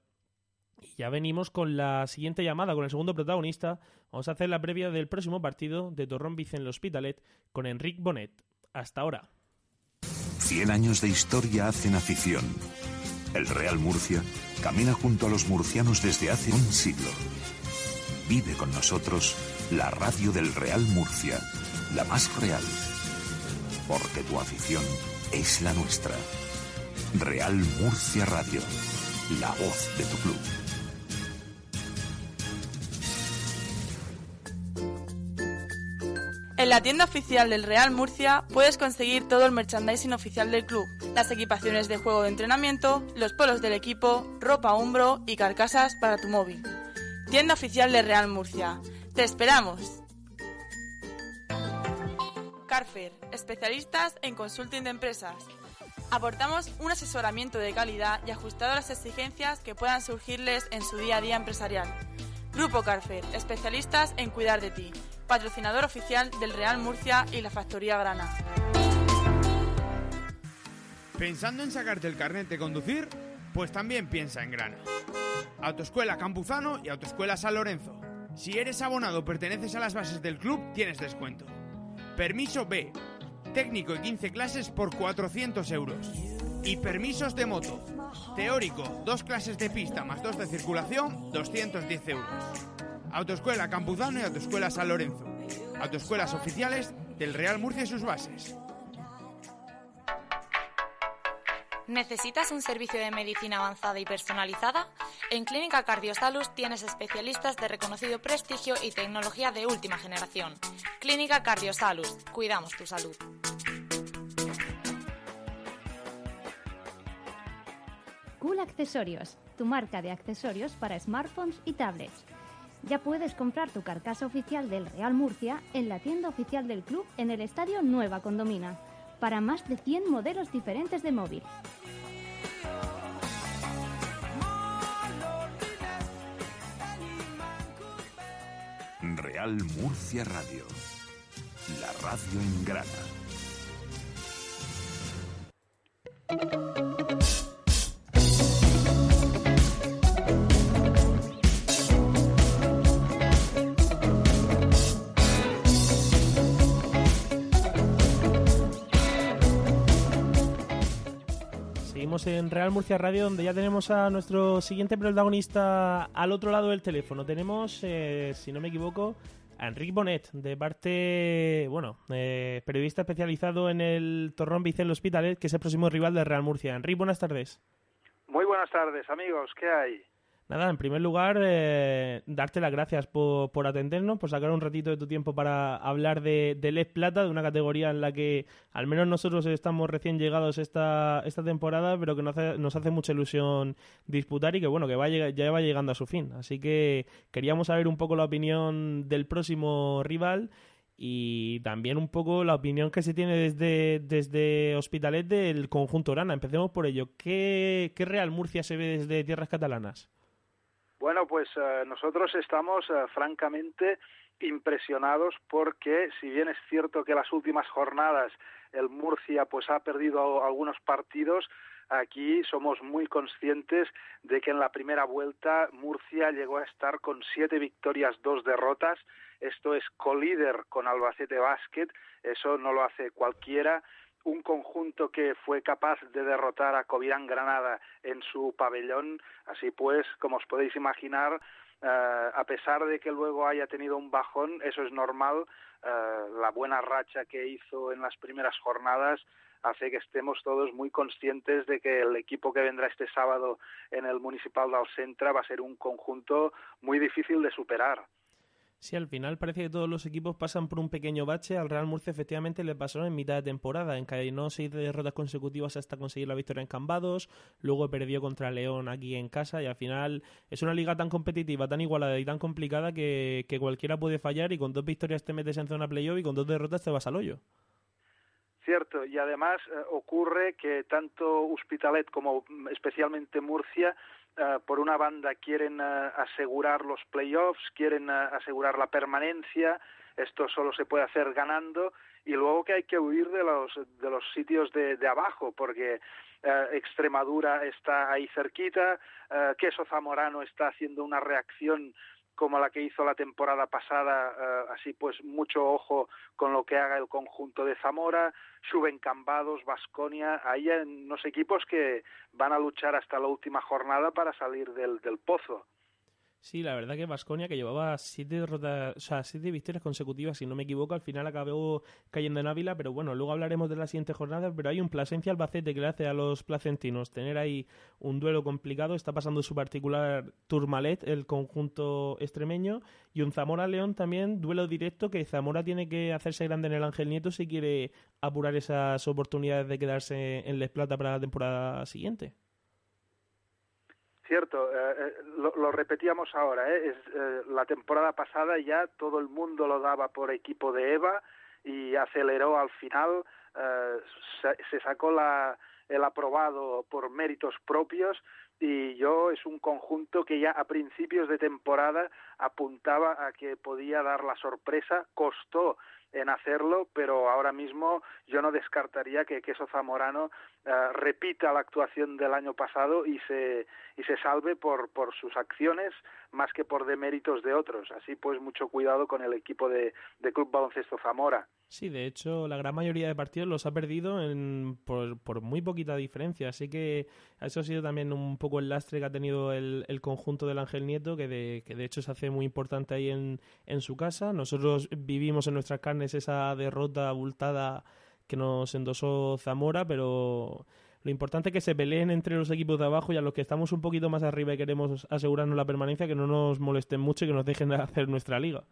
y ya venimos con la siguiente llamada, con el segundo protagonista. Vamos a hacer la previa del próximo partido de Torrón Vicen Hospitalet con Enric Bonet. Hasta ahora. 100 años de historia hacen afición. El Real Murcia camina junto a los murcianos desde hace un siglo. Vive con nosotros la radio del Real Murcia, la más real. Porque tu afición es la nuestra. Real Murcia Radio, la voz de tu club. La tienda oficial del Real Murcia puedes conseguir todo el merchandising oficial del club, las equipaciones de juego de entrenamiento, los polos del equipo, ropa hombro y carcasas para tu móvil. Tienda oficial del Real Murcia. ¡Te esperamos! Carfer, especialistas en consulting de empresas. Aportamos un asesoramiento de calidad y ajustado a las exigencias que puedan surgirles en su día a día empresarial. Grupo Carfer, especialistas en cuidar de ti patrocinador oficial del Real Murcia y la Factoría Grana. ¿Pensando en sacarte el carnet de conducir? Pues también piensa en Grana. Autoescuela Campuzano y Autoescuela San Lorenzo. Si eres abonado o perteneces a las bases del club, tienes descuento. Permiso B. Técnico y 15 clases por 400 euros. Y permisos de moto. Teórico, dos clases de pista más dos de circulación, 210 euros. Autoescuela Campuzano y Autoescuela San Lorenzo. Autoescuelas oficiales del Real Murcia y sus bases. ¿Necesitas un servicio de medicina avanzada y personalizada? En Clínica Cardiosalus tienes especialistas de reconocido prestigio y tecnología de última generación. Clínica Cardiosalus, cuidamos tu salud. Cool Accesorios, tu marca de accesorios para smartphones y tablets ya puedes comprar tu carcasa oficial del Real Murcia en la tienda oficial del club en el Estadio Nueva Condomina, para más de 100 modelos diferentes de móvil. Real Murcia Radio, la radio en grana. En Real Murcia Radio, donde ya tenemos a nuestro siguiente protagonista al otro lado del teléfono. Tenemos, eh, si no me equivoco, a Enrique Bonet, de parte, bueno, eh, periodista especializado en el Torrón Vicel Hospitalet, que es el próximo rival de Real Murcia. Enrique, buenas tardes. Muy buenas tardes, amigos. ¿Qué hay? Nada, en primer lugar, eh, darte las gracias por, por, atendernos, por sacar un ratito de tu tiempo para hablar de, de Les Plata, de una categoría en la que al menos nosotros estamos recién llegados esta, esta temporada, pero que nos hace, nos hace mucha ilusión disputar y que bueno, que va ya va llegando a su fin. Así que queríamos saber un poco la opinión del próximo rival y también un poco la opinión que se tiene desde, desde Hospitalet del conjunto Orana. Empecemos por ello. ¿Qué, ¿Qué Real Murcia se ve desde tierras catalanas? Bueno, pues eh, nosotros estamos eh, francamente impresionados porque si bien es cierto que las últimas jornadas el Murcia pues ha perdido algunos partidos, aquí somos muy conscientes de que en la primera vuelta Murcia llegó a estar con siete victorias, dos derrotas. Esto es colíder con Albacete Basket, eso no lo hace cualquiera un conjunto que fue capaz de derrotar a Covirán Granada en su pabellón. Así pues, como os podéis imaginar, eh, a pesar de que luego haya tenido un bajón, eso es normal. Eh, la buena racha que hizo en las primeras jornadas hace que estemos todos muy conscientes de que el equipo que vendrá este sábado en el Municipal de Alcentra va a ser un conjunto muy difícil de superar. Sí, al final parece que todos los equipos pasan por un pequeño bache. Al Real Murcia efectivamente le pasó en mitad de temporada. Encadenó seis derrotas consecutivas hasta conseguir la victoria en Cambados. Luego perdió contra León aquí en casa. Y al final es una liga tan competitiva, tan igualada y tan complicada que, cualquiera puede fallar. Y con dos victorias te metes en zona playoff y con dos derrotas te vas al hoyo. Cierto, y además eh, ocurre que tanto Hospitalet como mm, especialmente Murcia eh, por una banda quieren eh, asegurar los playoffs, quieren eh, asegurar la permanencia, esto solo se puede hacer ganando y luego que hay que huir de los de los sitios de, de abajo porque Extremadura está ahí cerquita, Queso Zamorano está haciendo una reacción como la que hizo la temporada pasada, eh, así pues mucho ojo con lo que haga el conjunto de Zamora, suben Cambados, Vasconia, hay unos equipos que van a luchar hasta la última jornada para salir del, del pozo. Sí, la verdad que Vasconia, que llevaba siete derrotas, o sea, siete victorias consecutivas, si no me equivoco, al final acabó cayendo en Ávila, pero bueno, luego hablaremos de la siguiente jornada, pero hay un Plasencia Albacete que le hace a los placentinos tener ahí un duelo complicado, está pasando su particular Turmalet, el conjunto extremeño, y un Zamora León también, duelo directo que Zamora tiene que hacerse grande en el Ángel Nieto si quiere apurar esas oportunidades de quedarse en Les Plata para la temporada siguiente. Cierto, eh, eh, lo, repetíamos ahora, ¿eh? Es, eh, la temporada pasada ya todo el mundo lo daba por equipo de Eva y aceleró al final, se, se, sacó la, el aprobado por méritos propios y yo es un conjunto que ya a principios de temporada apuntaba a que podía dar la sorpresa, costó en hacerlo, pero ahora mismo yo no descartaría que Queso Zamorano eh, repita la actuación del año pasado y se, y se salve por, por sus acciones más que por deméritos de otros. Así pues, mucho cuidado con el equipo de, de Club Baloncesto Zamora. Sí, de hecho, la gran mayoría de partidos los ha perdido en, por, por, muy poquita diferencia. Así que eso ha sido también un poco el lastre que ha tenido el, el conjunto del Ángel Nieto, que de, que de hecho se hace muy importante ahí en, en su casa. Nosotros vivimos en nuestras carnes esa derrota abultada que nos endosó Zamora, pero lo importante es que se peleen entre los equipos de abajo y a los que estamos un poquito más arriba y queremos asegurarnos la permanencia, que no nos molesten mucho y que nos dejen de hacer nuestra liga.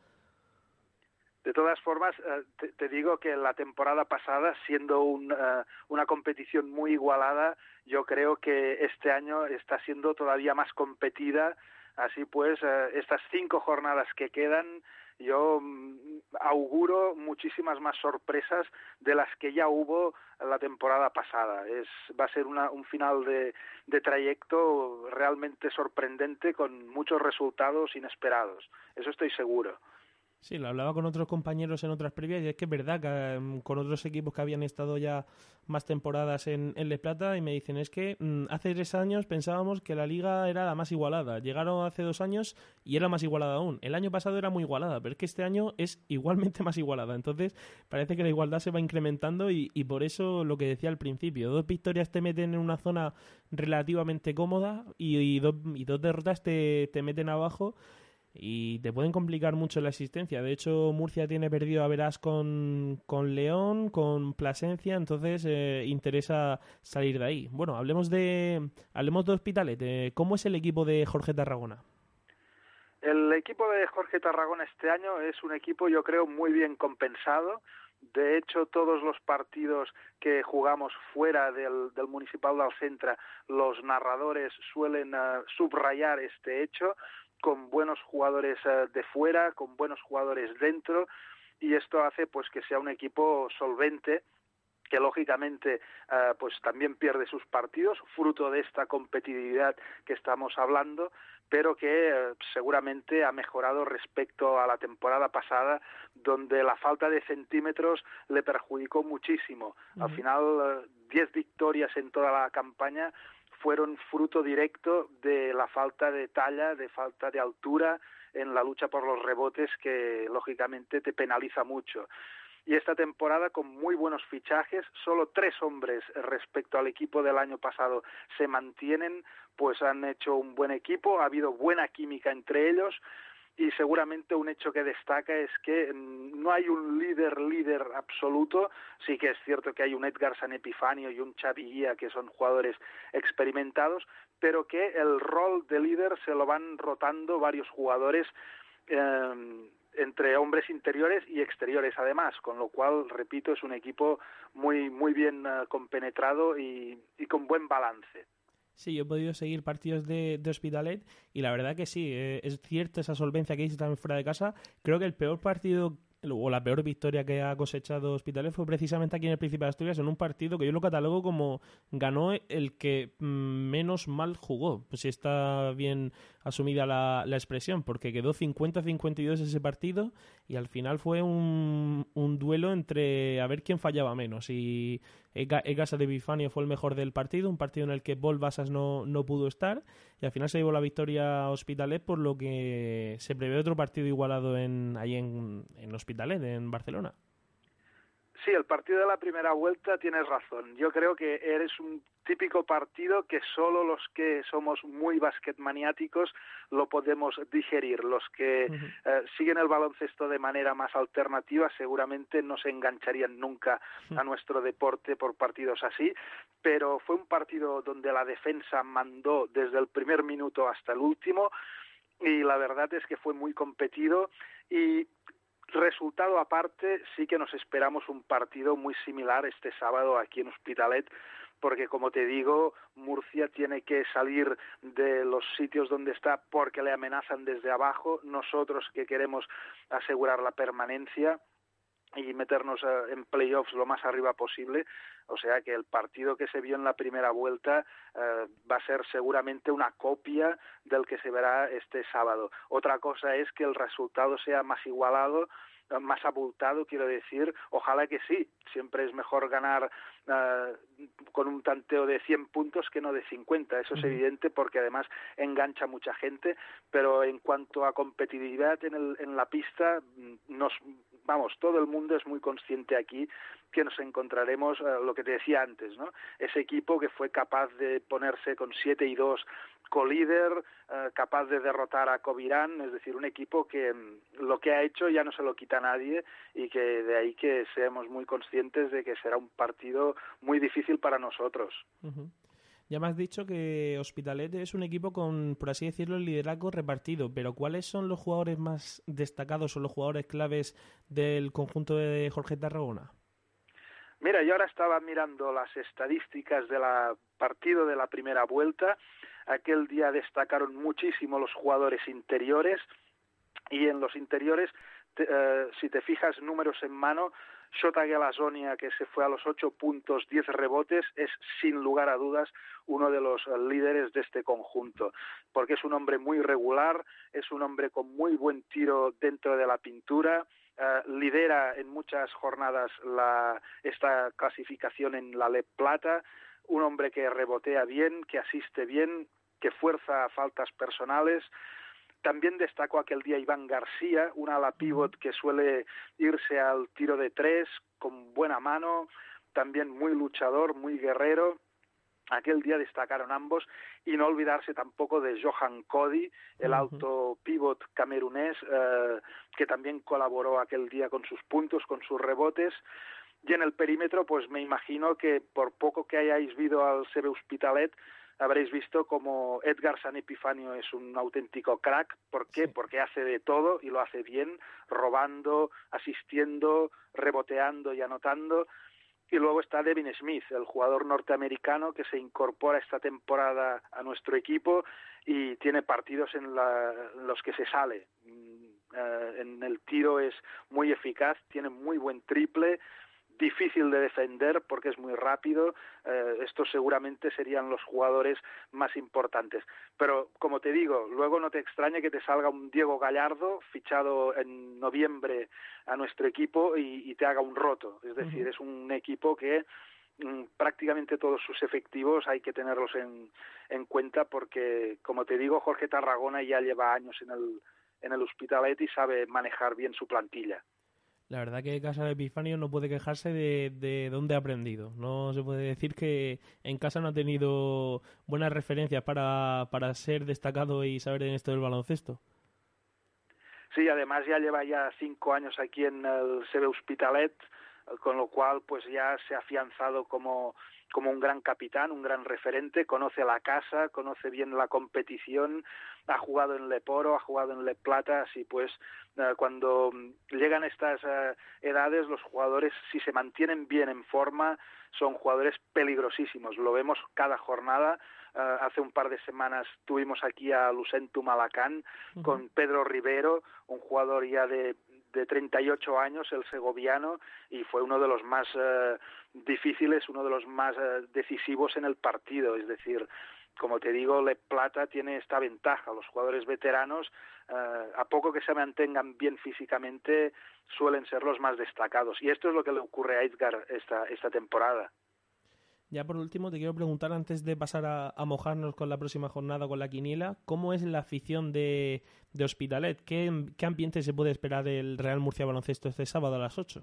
De todas formas, eh, te, digo que la temporada pasada, siendo un, eh, una competición muy igualada, yo creo que este año está siendo todavía más competida. Así pues, eh, estas cinco jornadas que quedan, yo mm, auguro muchísimas más sorpresas de las que ya hubo la temporada pasada. Es, va a ser una, un final de, de trayecto realmente sorprendente con muchos resultados inesperados. Eso estoy seguro. Sí, lo hablaba con otros compañeros en otras previas y es que es verdad que em, con otros equipos que habían estado ya más temporadas en, en Le Plata y me dicen es que mm, hace tres años pensábamos que la liga era la más igualada. Llegaron hace dos años y era más igualada aún. El año pasado era muy igualada, pero es que este año es igualmente más igualada. Entonces parece que la igualdad se va incrementando y, y por eso lo que decía al principio, dos victorias te meten en una zona relativamente cómoda y, y, dos, y dos derrotas te, te meten abajo y te pueden complicar mucho la existencia. De hecho, Murcia tiene perdido a Verás con, con León, con Plasencia, entonces eh, interesa salir de ahí. Bueno, hablemos de hablemos de Hospitalet. ¿Cómo es el equipo de Jorge Tarragona? El equipo de Jorge Tarragona este año es un equipo, yo creo, muy bien compensado. De hecho, todos los partidos que jugamos fuera del, del Municipal de Alcentra, los narradores suelen uh, subrayar este hecho con buenos jugadores eh, de fuera, con buenos jugadores dentro y esto hace pues que sea un equipo solvente que lógicamente uh, pues también pierde sus partidos fruto de esta competitividad que estamos hablando pero que seguramente ha mejorado respecto a la temporada pasada donde la falta de centímetros le perjudicó muchísimo uh -huh. al final 10 victorias en toda la campaña fueron fruto directo de la falta de talla, de falta de altura en la lucha por los rebotes que lógicamente te penaliza mucho. Y esta temporada con muy buenos fichajes, solo tres hombres respecto al equipo del año pasado se mantienen, pues han hecho un buen equipo, ha habido buena química entre ellos y seguramente un hecho que destaca es que no hay un líder líder absoluto, sí que es cierto que hay un Edgar San Epifanio y un Xavi que son jugadores experimentados, pero que el rol de líder se lo van rotando varios jugadores eh, entre hombres interiores y exteriores además, con lo cual, repito, es un equipo muy, muy bien uh, compenetrado y, con buen balance. Sí, yo he podido seguir partidos de, de Hospitalet y la verdad que sí, eh, es cierta esa solvencia que dice también fuera de casa. Creo que el peor partido o la peor victoria que ha cosechado Hospitalet fue precisamente aquí en el Príncipe de Asturias en un partido que yo lo catalogo como ganó el que mm, menos mal jugó, si está bien asumida la, la expresión, porque quedó 50-52 ese partido y al final fue un, un, duelo entre a ver quién fallaba menos y Egasa de Bifanio fue el mejor del partido, un partido en el que Bol Basas no, no pudo estar y al final se llevó la victoria Hospitalet por lo que se prevé otro partido igualado en, ahí en, en Hospitalet, en Barcelona. Sí, el partido de la primera vuelta tienes razón. Yo creo que eres un típico partido que solo los que somos muy basquetmaniáticos lo podemos digerir. Los que eh, siguen el baloncesto de manera más alternativa seguramente no se engancharían nunca a nuestro deporte por partidos así, pero fue un partido donde la defensa mandó desde el primer minuto hasta el último y la verdad es que fue muy competido y Resultado aparte, sí que nos esperamos un partido muy similar este sábado aquí en Hospitalet, porque como te digo, Murcia tiene que salir de los sitios donde está porque le amenazan desde abajo, nosotros que queremos asegurar la permanencia y meternos eh, en playoffs lo más arriba posible. O sea que el partido que se vio en la primera vuelta eh, va a ser seguramente una copia del que se verá este sábado. Otra cosa es que el resultado sea más igualado más abultado, quiero decir, ojalá que sí, siempre es mejor ganar uh, con un tanteo de 100 puntos que no de 50, eso es evidente porque además engancha mucha gente, pero en cuanto a competitividad en, el, en la pista, mm, nos, vamos, todo el mundo es muy consciente aquí que nos encontraremos, uh, lo que te decía antes, ¿no? Ese equipo que fue capaz de ponerse con 7 y 2 colíder, eh, capaz de derrotar a Covirán, es decir, un equipo que mm, lo que ha hecho ya no se lo quita nadie y que de ahí que seamos muy conscientes de que será un partido muy difícil para nosotros. Ya me has dicho que Hospitalet es un equipo con, por así decirlo, el liderazgo repartido, pero ¿cuáles son los jugadores más destacados o los jugadores claves del conjunto de Jorge Tarragona? Mira, yo ahora estaba mirando las estadísticas del partido de la primera vuelta. Aquel día destacaron muchísimo los jugadores interiores. Y en los interiores, eh, si te fijas números en mano, Shota Gelasonia, que se fue a los ocho puntos, diez rebotes, es sin lugar a dudas uno de los líderes de este conjunto, porque es un hombre muy regular, es un hombre con muy buen tiro dentro de la pintura, eh, lidera en muchas jornadas la, esta clasificación en la LEP Plata, un hombre que rebotea bien, que asiste bien, que fuerza faltas personales. También destacó aquel día Iván García, un ala pivot que suele irse al tiro de tres con buena mano, también muy luchador, muy guerrero. Aquel día destacaron ambos y no olvidarse tampoco de Johan Cody, el auto pivot camerunés, eh, que también colaboró aquel día con sus puntos, con sus rebotes. Y en el perímetro, pues me imagino que por poco que hayáis visto al Sebe Hospitalet, habréis visto como Edgar San Epifanio es un auténtico crack. ¿Por qué? Porque hace de todo y lo hace bien, robando, asistiendo, reboteando y anotando. Y luego está Devin Smith, el jugador norteamericano que se incorpora esta temporada a nuestro equipo y tiene partidos en, en los que se sale. Mm, eh, en el tiro es muy eficaz, tiene muy buen triple, difícil de defender porque es muy rápido. Eh, estos seguramente serían los jugadores más importantes. Pero como te digo, luego no te extrañe que te salga un Diego Gallardo fichado en noviembre a nuestro equipo y, te haga un roto. Es decir, es un equipo que mm, prácticamente todos sus efectivos hay que tenerlos en, en cuenta porque, como te digo, Jorge Tarragona ya lleva años en el, en el Hospitalet y sabe manejar bien su plantilla. La verdad que Casa de Epifanio no puede quejarse de, de dónde ha aprendido. No se puede decir que en casa no ha tenido buenas referencias para, para ser destacado y saber en esto del baloncesto. Sí, además ya lleva ya cinco años aquí en el CB Hospitalet, con lo cual pues ya se ha afianzado como como un gran capitán, un gran referente, conoce la casa, conoce bien la competición, ha jugado en Leporo, ha jugado en Le Plata, así pues eh, cuando llegan estas eh, edades los jugadores si se mantienen bien en forma son jugadores peligrosísimos, lo vemos cada jornada. Eh, hace un par de semanas tuvimos aquí a Lucentum Alacán con Pedro Rivero, un jugador ya de de 38 años, el segoviano, y fue uno de los más eh, difíciles, uno de los más eh, decisivos en el partido. Es decir, como te digo, Le Plata tiene esta ventaja. Los jugadores veteranos, eh, a poco que se mantengan bien físicamente, suelen ser los más destacados. Y esto es lo que le ocurre a Edgar esta, esta temporada. Ya por último, te quiero preguntar, antes de pasar a, mojarnos con la próxima jornada con la quiniela, ¿cómo es la afición de, de Hospitalet? ¿Qué, ambiente se puede esperar del Real Murcia Baloncesto este sábado a las 8?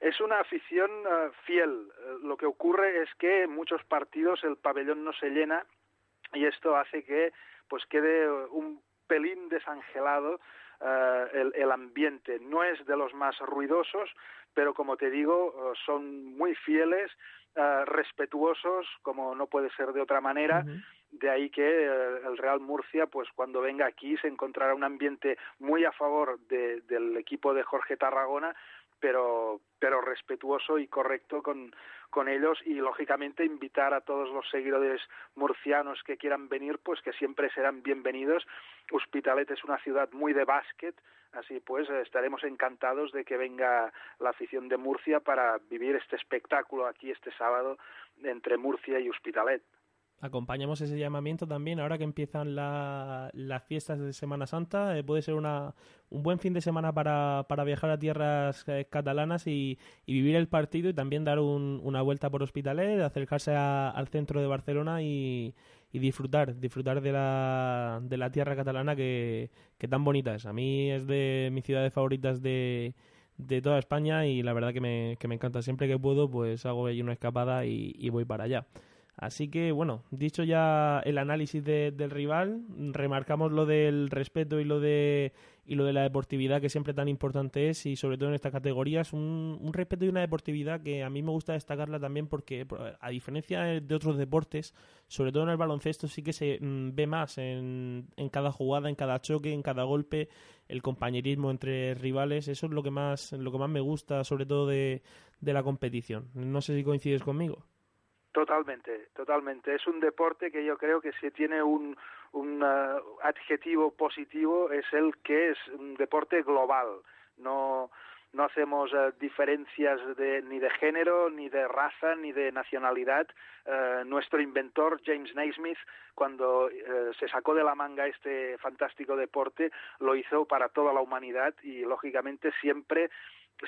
Es una afición eh, fiel. Eh, lo que ocurre es que en muchos partidos el pabellón no se llena y esto hace que pues quede un pelín desangelado eh, el, el, ambiente. No es de los más ruidosos, pero como te digo, son muy fieles eh, respetuosos, como no puede ser de otra manera. De ahí que eh, el Real Murcia, pues cuando venga aquí, se encontrará un ambiente muy a favor del equipo de Jorge Tarragona, pero, pero respetuoso y correcto con, con ellos y lógicamente invitar a todos los seguidores murcianos que quieran venir, pues que siempre serán bienvenidos. Hospitalet es una ciudad muy de básquet, así pues estaremos encantados de que venga la afición de Murcia para vivir este espectáculo aquí este sábado entre Murcia y Hospitalet acompañamos ese llamamiento también ahora que empiezan las fiestas de Semana Santa. Eh, puede ser una, un buen fin de semana para, viajar a tierras eh, catalanas y, vivir el partido y también dar una vuelta por Hospitalet, acercarse al centro de Barcelona y, disfrutar, disfrutar de la, de la tierra catalana que, que tan bonita es. A mí es de mis ciudades favoritas de, de toda España y la verdad que me, que me encanta. Siempre que puedo, pues hago ahí una escapada y voy para allá. Así que, bueno, dicho ya el análisis del rival, remarcamos lo del respeto y lo de y lo de la deportividad que siempre tan importante es y sobre todo en estas categorías un, un respeto y una deportividad que a mí me gusta destacarla también porque a diferencia de otros deportes sobre todo en el baloncesto sí que se mm, ve más en, en cada jugada en cada choque en cada golpe el compañerismo entre rivales eso es lo que más lo que más me gusta sobre todo de, de la competición. No sé si coincides conmigo Totalmente, totalmente. Es un deporte que yo creo que si tiene un, un uh, adjetivo positivo es el que es un deporte global. No, no hacemos uh, diferencias de, ni de género, ni de raza, ni de nacionalidad. Uh, nuestro inventor, James Naismith, cuando se sacó de la manga este fantástico deporte, lo hizo para toda la humanidad y, lógicamente, siempre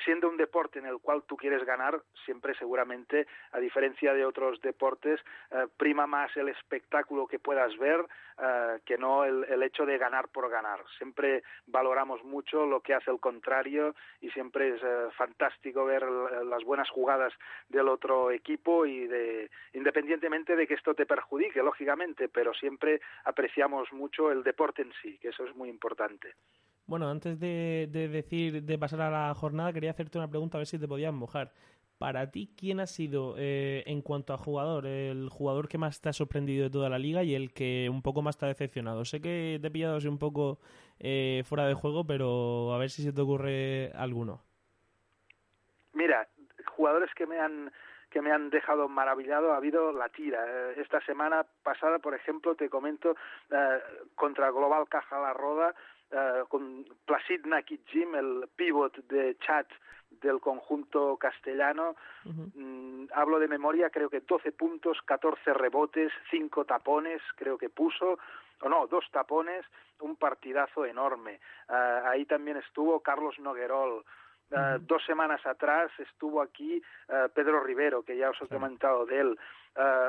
siendo un deporte en el cual tú quieres ganar, siempre seguramente, a diferencia de otros deportes, eh, prima más el espectáculo que puedas ver eh, que no el, hecho de ganar por ganar. Siempre valoramos mucho lo que hace el contrario y siempre es eh, fantástico ver las buenas jugadas del otro equipo y de, independientemente de que esto te perjudique, lógicamente, pero siempre apreciamos mucho el deporte en sí, que eso es muy importante. Bueno, antes de, decir, de pasar a la jornada, quería hacerte una pregunta a ver si te podías mojar. Para ti, ¿quién ha sido, eh, en cuanto a jugador, el jugador que más te ha sorprendido de toda la liga y el que un poco más te ha decepcionado? Sé que te he pillado así un poco eh, fuera de juego, pero a ver si se te ocurre alguno. Mira, jugadores que me han que me han dejado maravillado ha habido la tira. Eh, esta semana pasada, por ejemplo, te comento, contra Global Caja La Roda, eh, con Placid Jim, el pivot de chat del conjunto castellano. Mm, hablo de memoria, creo que 12 puntos, 14 rebotes, 5 tapones, creo que puso, o no, dos tapones, un partidazo enorme. Eh, ahí también estuvo Carlos Noguerol. Eh, dos semanas atrás estuvo aquí Pedro Rivero, que ya os he comentado de él,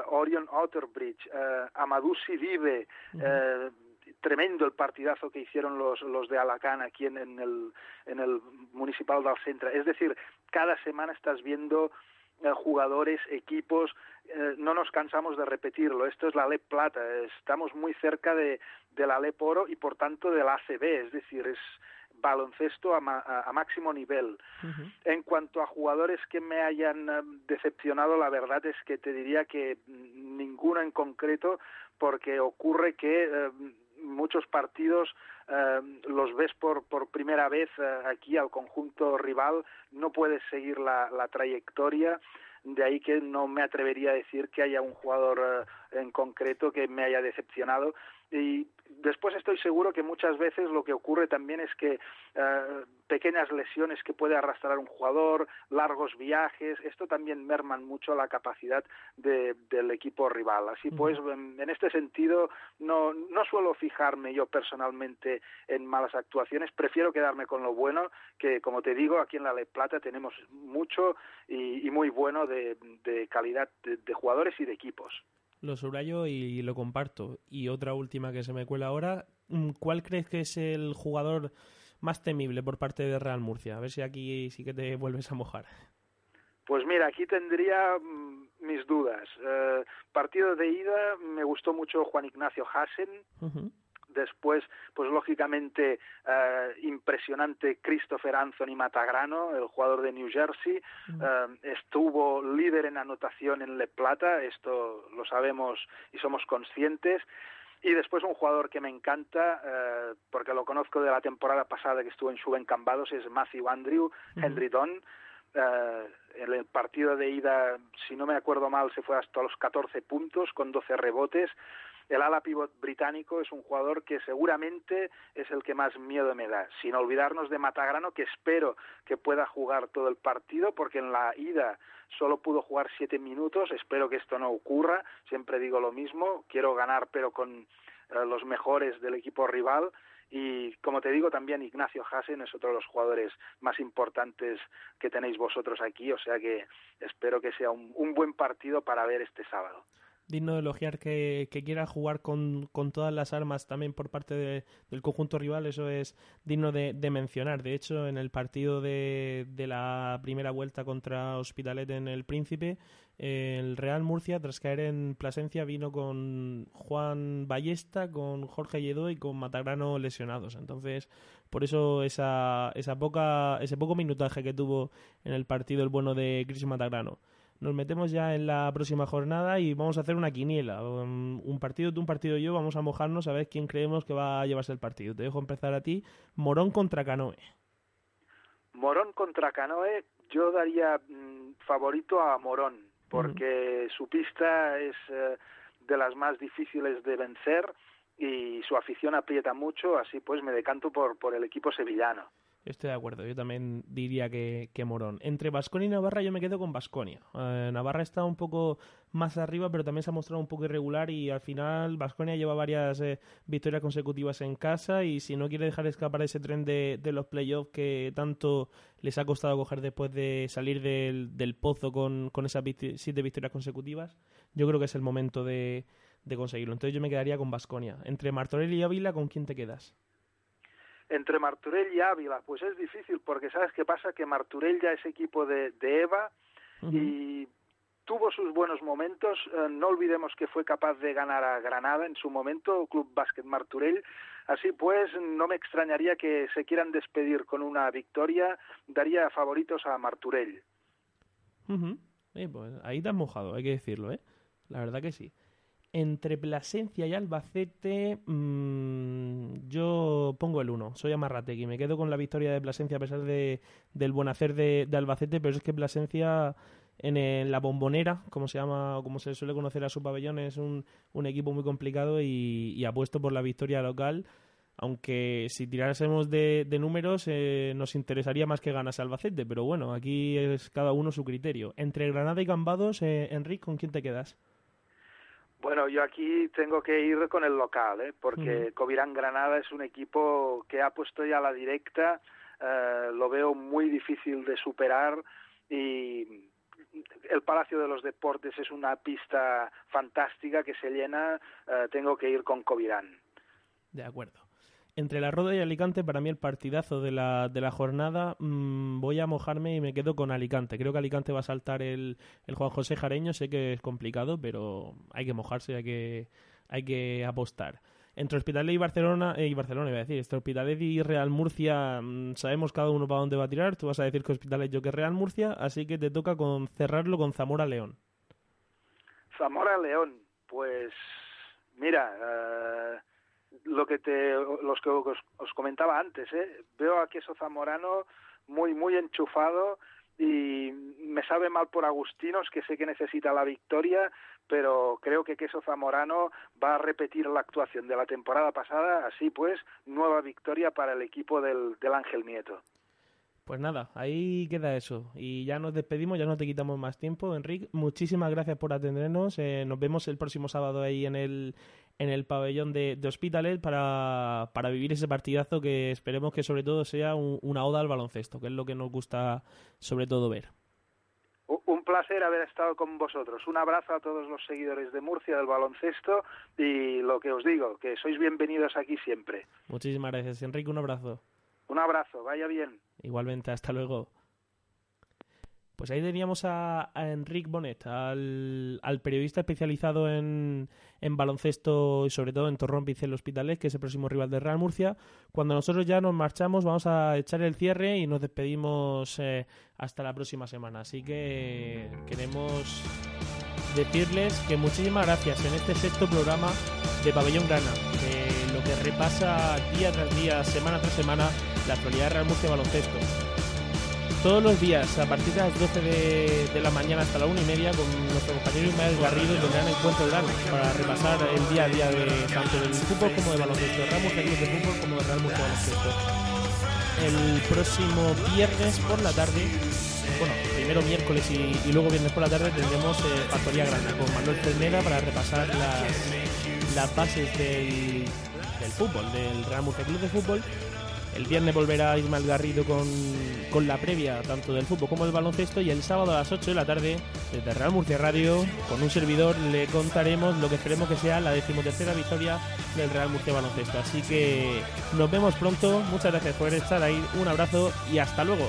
Orion Otterbridge, Amadou Sidibe, tremendo el partidazo que hicieron los, los de Alacant aquí en, el, en el Municipal del Centre. Es decir, cada semana estás viendo eh, jugadores, equipos, eh, no nos cansamos de repetirlo. Esto es la LEP Plata, estamos muy cerca de, de la LEP Oro y por tanto de la ACB, es decir, es baloncesto a, máximo nivel. En cuanto a jugadores que me hayan eh, decepcionado, la verdad es que te diría que ninguno en concreto, porque ocurre que eh, muchos partidos eh, los ves por, por primera vez aquí al conjunto rival, no puedes seguir la, la trayectoria de ahí que no me atrevería a decir que haya un jugador en concreto que me haya decepcionado. Y después estoy seguro que muchas veces lo que ocurre también es que eh, pequeñas lesiones que puede arrastrar un jugador, largos viajes, esto también merman mucho la capacidad del equipo rival. Así pues, en, este sentido, no, no suelo fijarme yo personalmente en malas actuaciones, prefiero quedarme con lo bueno, que como te digo, aquí en la Le Plata tenemos mucho y, muy bueno de, calidad de jugadores y de equipos lo subrayo y lo comparto. Y otra última que se me cuela ahora, mm, ¿cuál crees que es el jugador más temible por parte de Real Murcia? A ver si aquí sí que te vuelves a mojar. Pues mira, aquí tendría mm, mis dudas. Eh, partido de ida me gustó mucho Juan Ignacio Hassen. Después, pues lógicamente, eh, impresionante Christopher Anthony Matagrano, el jugador de New Jersey. Eh, estuvo líder en anotación en Le Plata, esto lo sabemos y somos conscientes. Y después un jugador que me encanta, eh, porque lo conozco de la temporada pasada que estuvo en Suben Cambados, es Matthew Andrew, Henry Don. en el partido de ida, si no me acuerdo mal, se fue hasta los 14 puntos con 12 rebotes el ala pivot británico es un jugador que seguramente es el que más miedo me da, sin olvidarnos de Matagrano, que espero que pueda jugar todo el partido, porque en la ida solo pudo jugar siete minutos, espero que esto no ocurra, siempre digo lo mismo, quiero ganar pero con eh, los mejores del equipo rival. Y como te digo también Ignacio Hasen es otro de los jugadores más importantes que tenéis vosotros aquí, o sea que espero que sea un buen partido para ver este sábado digno de elogiar que, quiera jugar con, todas las armas también por parte del conjunto rival, eso es digno de, mencionar. De hecho, en el partido de, la primera vuelta contra Hospitalet en el Príncipe, el Real Murcia, tras caer en Plasencia, vino con Juan Ballesta, con Jorge Lledó y con Matagrano lesionados. Entonces, por eso esa, esa poca, ese poco minutaje que tuvo en el partido el bueno de Cris Matagrano nos metemos ya en la próxima jornada y vamos a hacer una quiniela. Um, un partido tú, un partido yo, vamos a mojarnos a ver quién creemos que va a llevarse el partido. Te dejo empezar a ti. Morón contra Canoe. Morón contra Canoe, yo daría mm, favorito a Morón, porque su pista es eh, de las más difíciles de vencer y su afición aprieta mucho, así pues me decanto por, por el equipo sevillano. Estoy de acuerdo, yo también diría que, Morón. Entre Vasconia y Navarra yo me quedo con Vasconia. Eh, Navarra está un poco más arriba, pero también se ha mostrado un poco irregular y al final Vasconia lleva varias eh, victorias consecutivas en casa y si no quiere dejar escapar ese tren de, los playoffs que tanto les ha costado coger después de salir del, pozo con, con esas siete victorias consecutivas, yo creo que es el momento de, de conseguirlo. Entonces yo me quedaría con Vasconia. Entre Martorell y Ávila, ¿con quién te quedas? Entre Marturell y Ávila, pues es difícil porque sabes qué pasa que Marturell ya es equipo de, Eva y tuvo sus buenos momentos. Eh, no olvidemos que fue capaz de ganar a Granada en su momento, Club Básquet Marturell. Así pues, no me extrañaría que se quieran despedir con una victoria. Daría favoritos a Marturell. pues ahí te has mojado, hay que decirlo, ¿eh? La verdad que sí. Entre Plasencia y Albacete, mm, yo pongo el 1. Soy Amarrategui. Me quedo con la victoria de Plasencia a pesar de, del buen hacer de, Albacete, pero es que Plasencia en la bombonera, como se llama o como se suele conocer a su pabellón, es un, equipo muy complicado y, apuesto por la victoria local. Aunque si tirásemos de, números eh, nos interesaría más que ganas Albacete, pero bueno, aquí es cada uno su criterio. Entre Granada y Cambados, eh, Enrique, ¿con quién te quedas? Bueno, yo aquí tengo que ir con el local, ¿eh? porque Covirán Granada es un equipo que ha puesto ya la directa, eh, lo veo muy difícil de superar y el Palacio de los Deportes es una pista fantástica que se llena, eh, tengo que ir con Covirán. De acuerdo. Entre la Roda y Alicante, para mí el partidazo de la, de la jornada, mm, voy a mojarme y me quedo con Alicante. Creo que Alicante va a saltar el, el Juan José Jareño, sé que es complicado, pero hay que mojarse, hay que, hay que apostar. Entre Hospitalet y Barcelona, eh, y Barcelona iba a decir, entre Hospitalet y Real Murcia mm, sabemos cada uno para dónde va a tirar. Tú vas a decir que Hospitalet yo que Real Murcia, así que te toca con cerrarlo con Zamora León. Zamora León, pues mira, eh, lo que te los que os, os comentaba antes, ¿eh? veo a Queso Zamorano muy muy enchufado y me sabe mal por Agustinos, que sé que necesita la victoria, pero creo que Queso Zamorano va a repetir la actuación de la temporada pasada, así pues, nueva victoria para el equipo del, del Ángel Nieto. Pues nada, ahí queda eso. Y ya nos despedimos, ya no te quitamos más tiempo, Enrique. Muchísimas gracias por atendernos. Eh, nos vemos el próximo sábado ahí en el, en el pabellón de, de Hospitalet para, para vivir ese partidazo que esperemos que sobre todo sea un- una oda al baloncesto, que es lo que nos gusta sobre todo ver. Un placer haber estado con vosotros. Un abrazo a todos los seguidores de Murcia del baloncesto y lo que os digo, que sois bienvenidos aquí siempre. Muchísimas gracias, Enrique. Un abrazo. Un abrazo, vaya bien. Igualmente, hasta luego. Pues ahí teníamos a, a Enric Bonet, al, periodista especializado en, baloncesto y sobre todo en Torrón Picel Hospitalet, que es el próximo rival de Real Murcia. Cuando nosotros ya nos marchamos, vamos a echar el cierre y nos despedimos eh, hasta la próxima semana. Así que queremos decirles que muchísimas gracias en este sexto programa de Pabellón Grana, de lo que repasa día tras día, semana tras semana, la actualidad de Real Murcia Baloncesto. Todos los días, a partir de las 12 de, de la mañana hasta la 1 y media, con nuestro compañero Ismael Garrido, tendrán encuentro grande para repasar el día a día de tanto del fútbol como de baloncesto, Murcia Club de Fútbol como de Real Murcia Baloncesto. El próximo viernes por la tarde, bueno, primero miércoles y, luego viernes por la tarde tendremos eh, Factoría Grana con Manuel Cermera para repasar las, las bases del, del fútbol, del Real Murcia Club de Fútbol. El viernes volverá Ismael Garrido con, con la previa tanto del fútbol como del baloncesto y el sábado a las 8 de la tarde desde Real Murcia Radio con un servidor le contaremos lo que esperemos que sea la decimotercera victoria del Real Murcia Baloncesto. Así que nos vemos pronto, muchas gracias por estar ahí, un abrazo y hasta luego.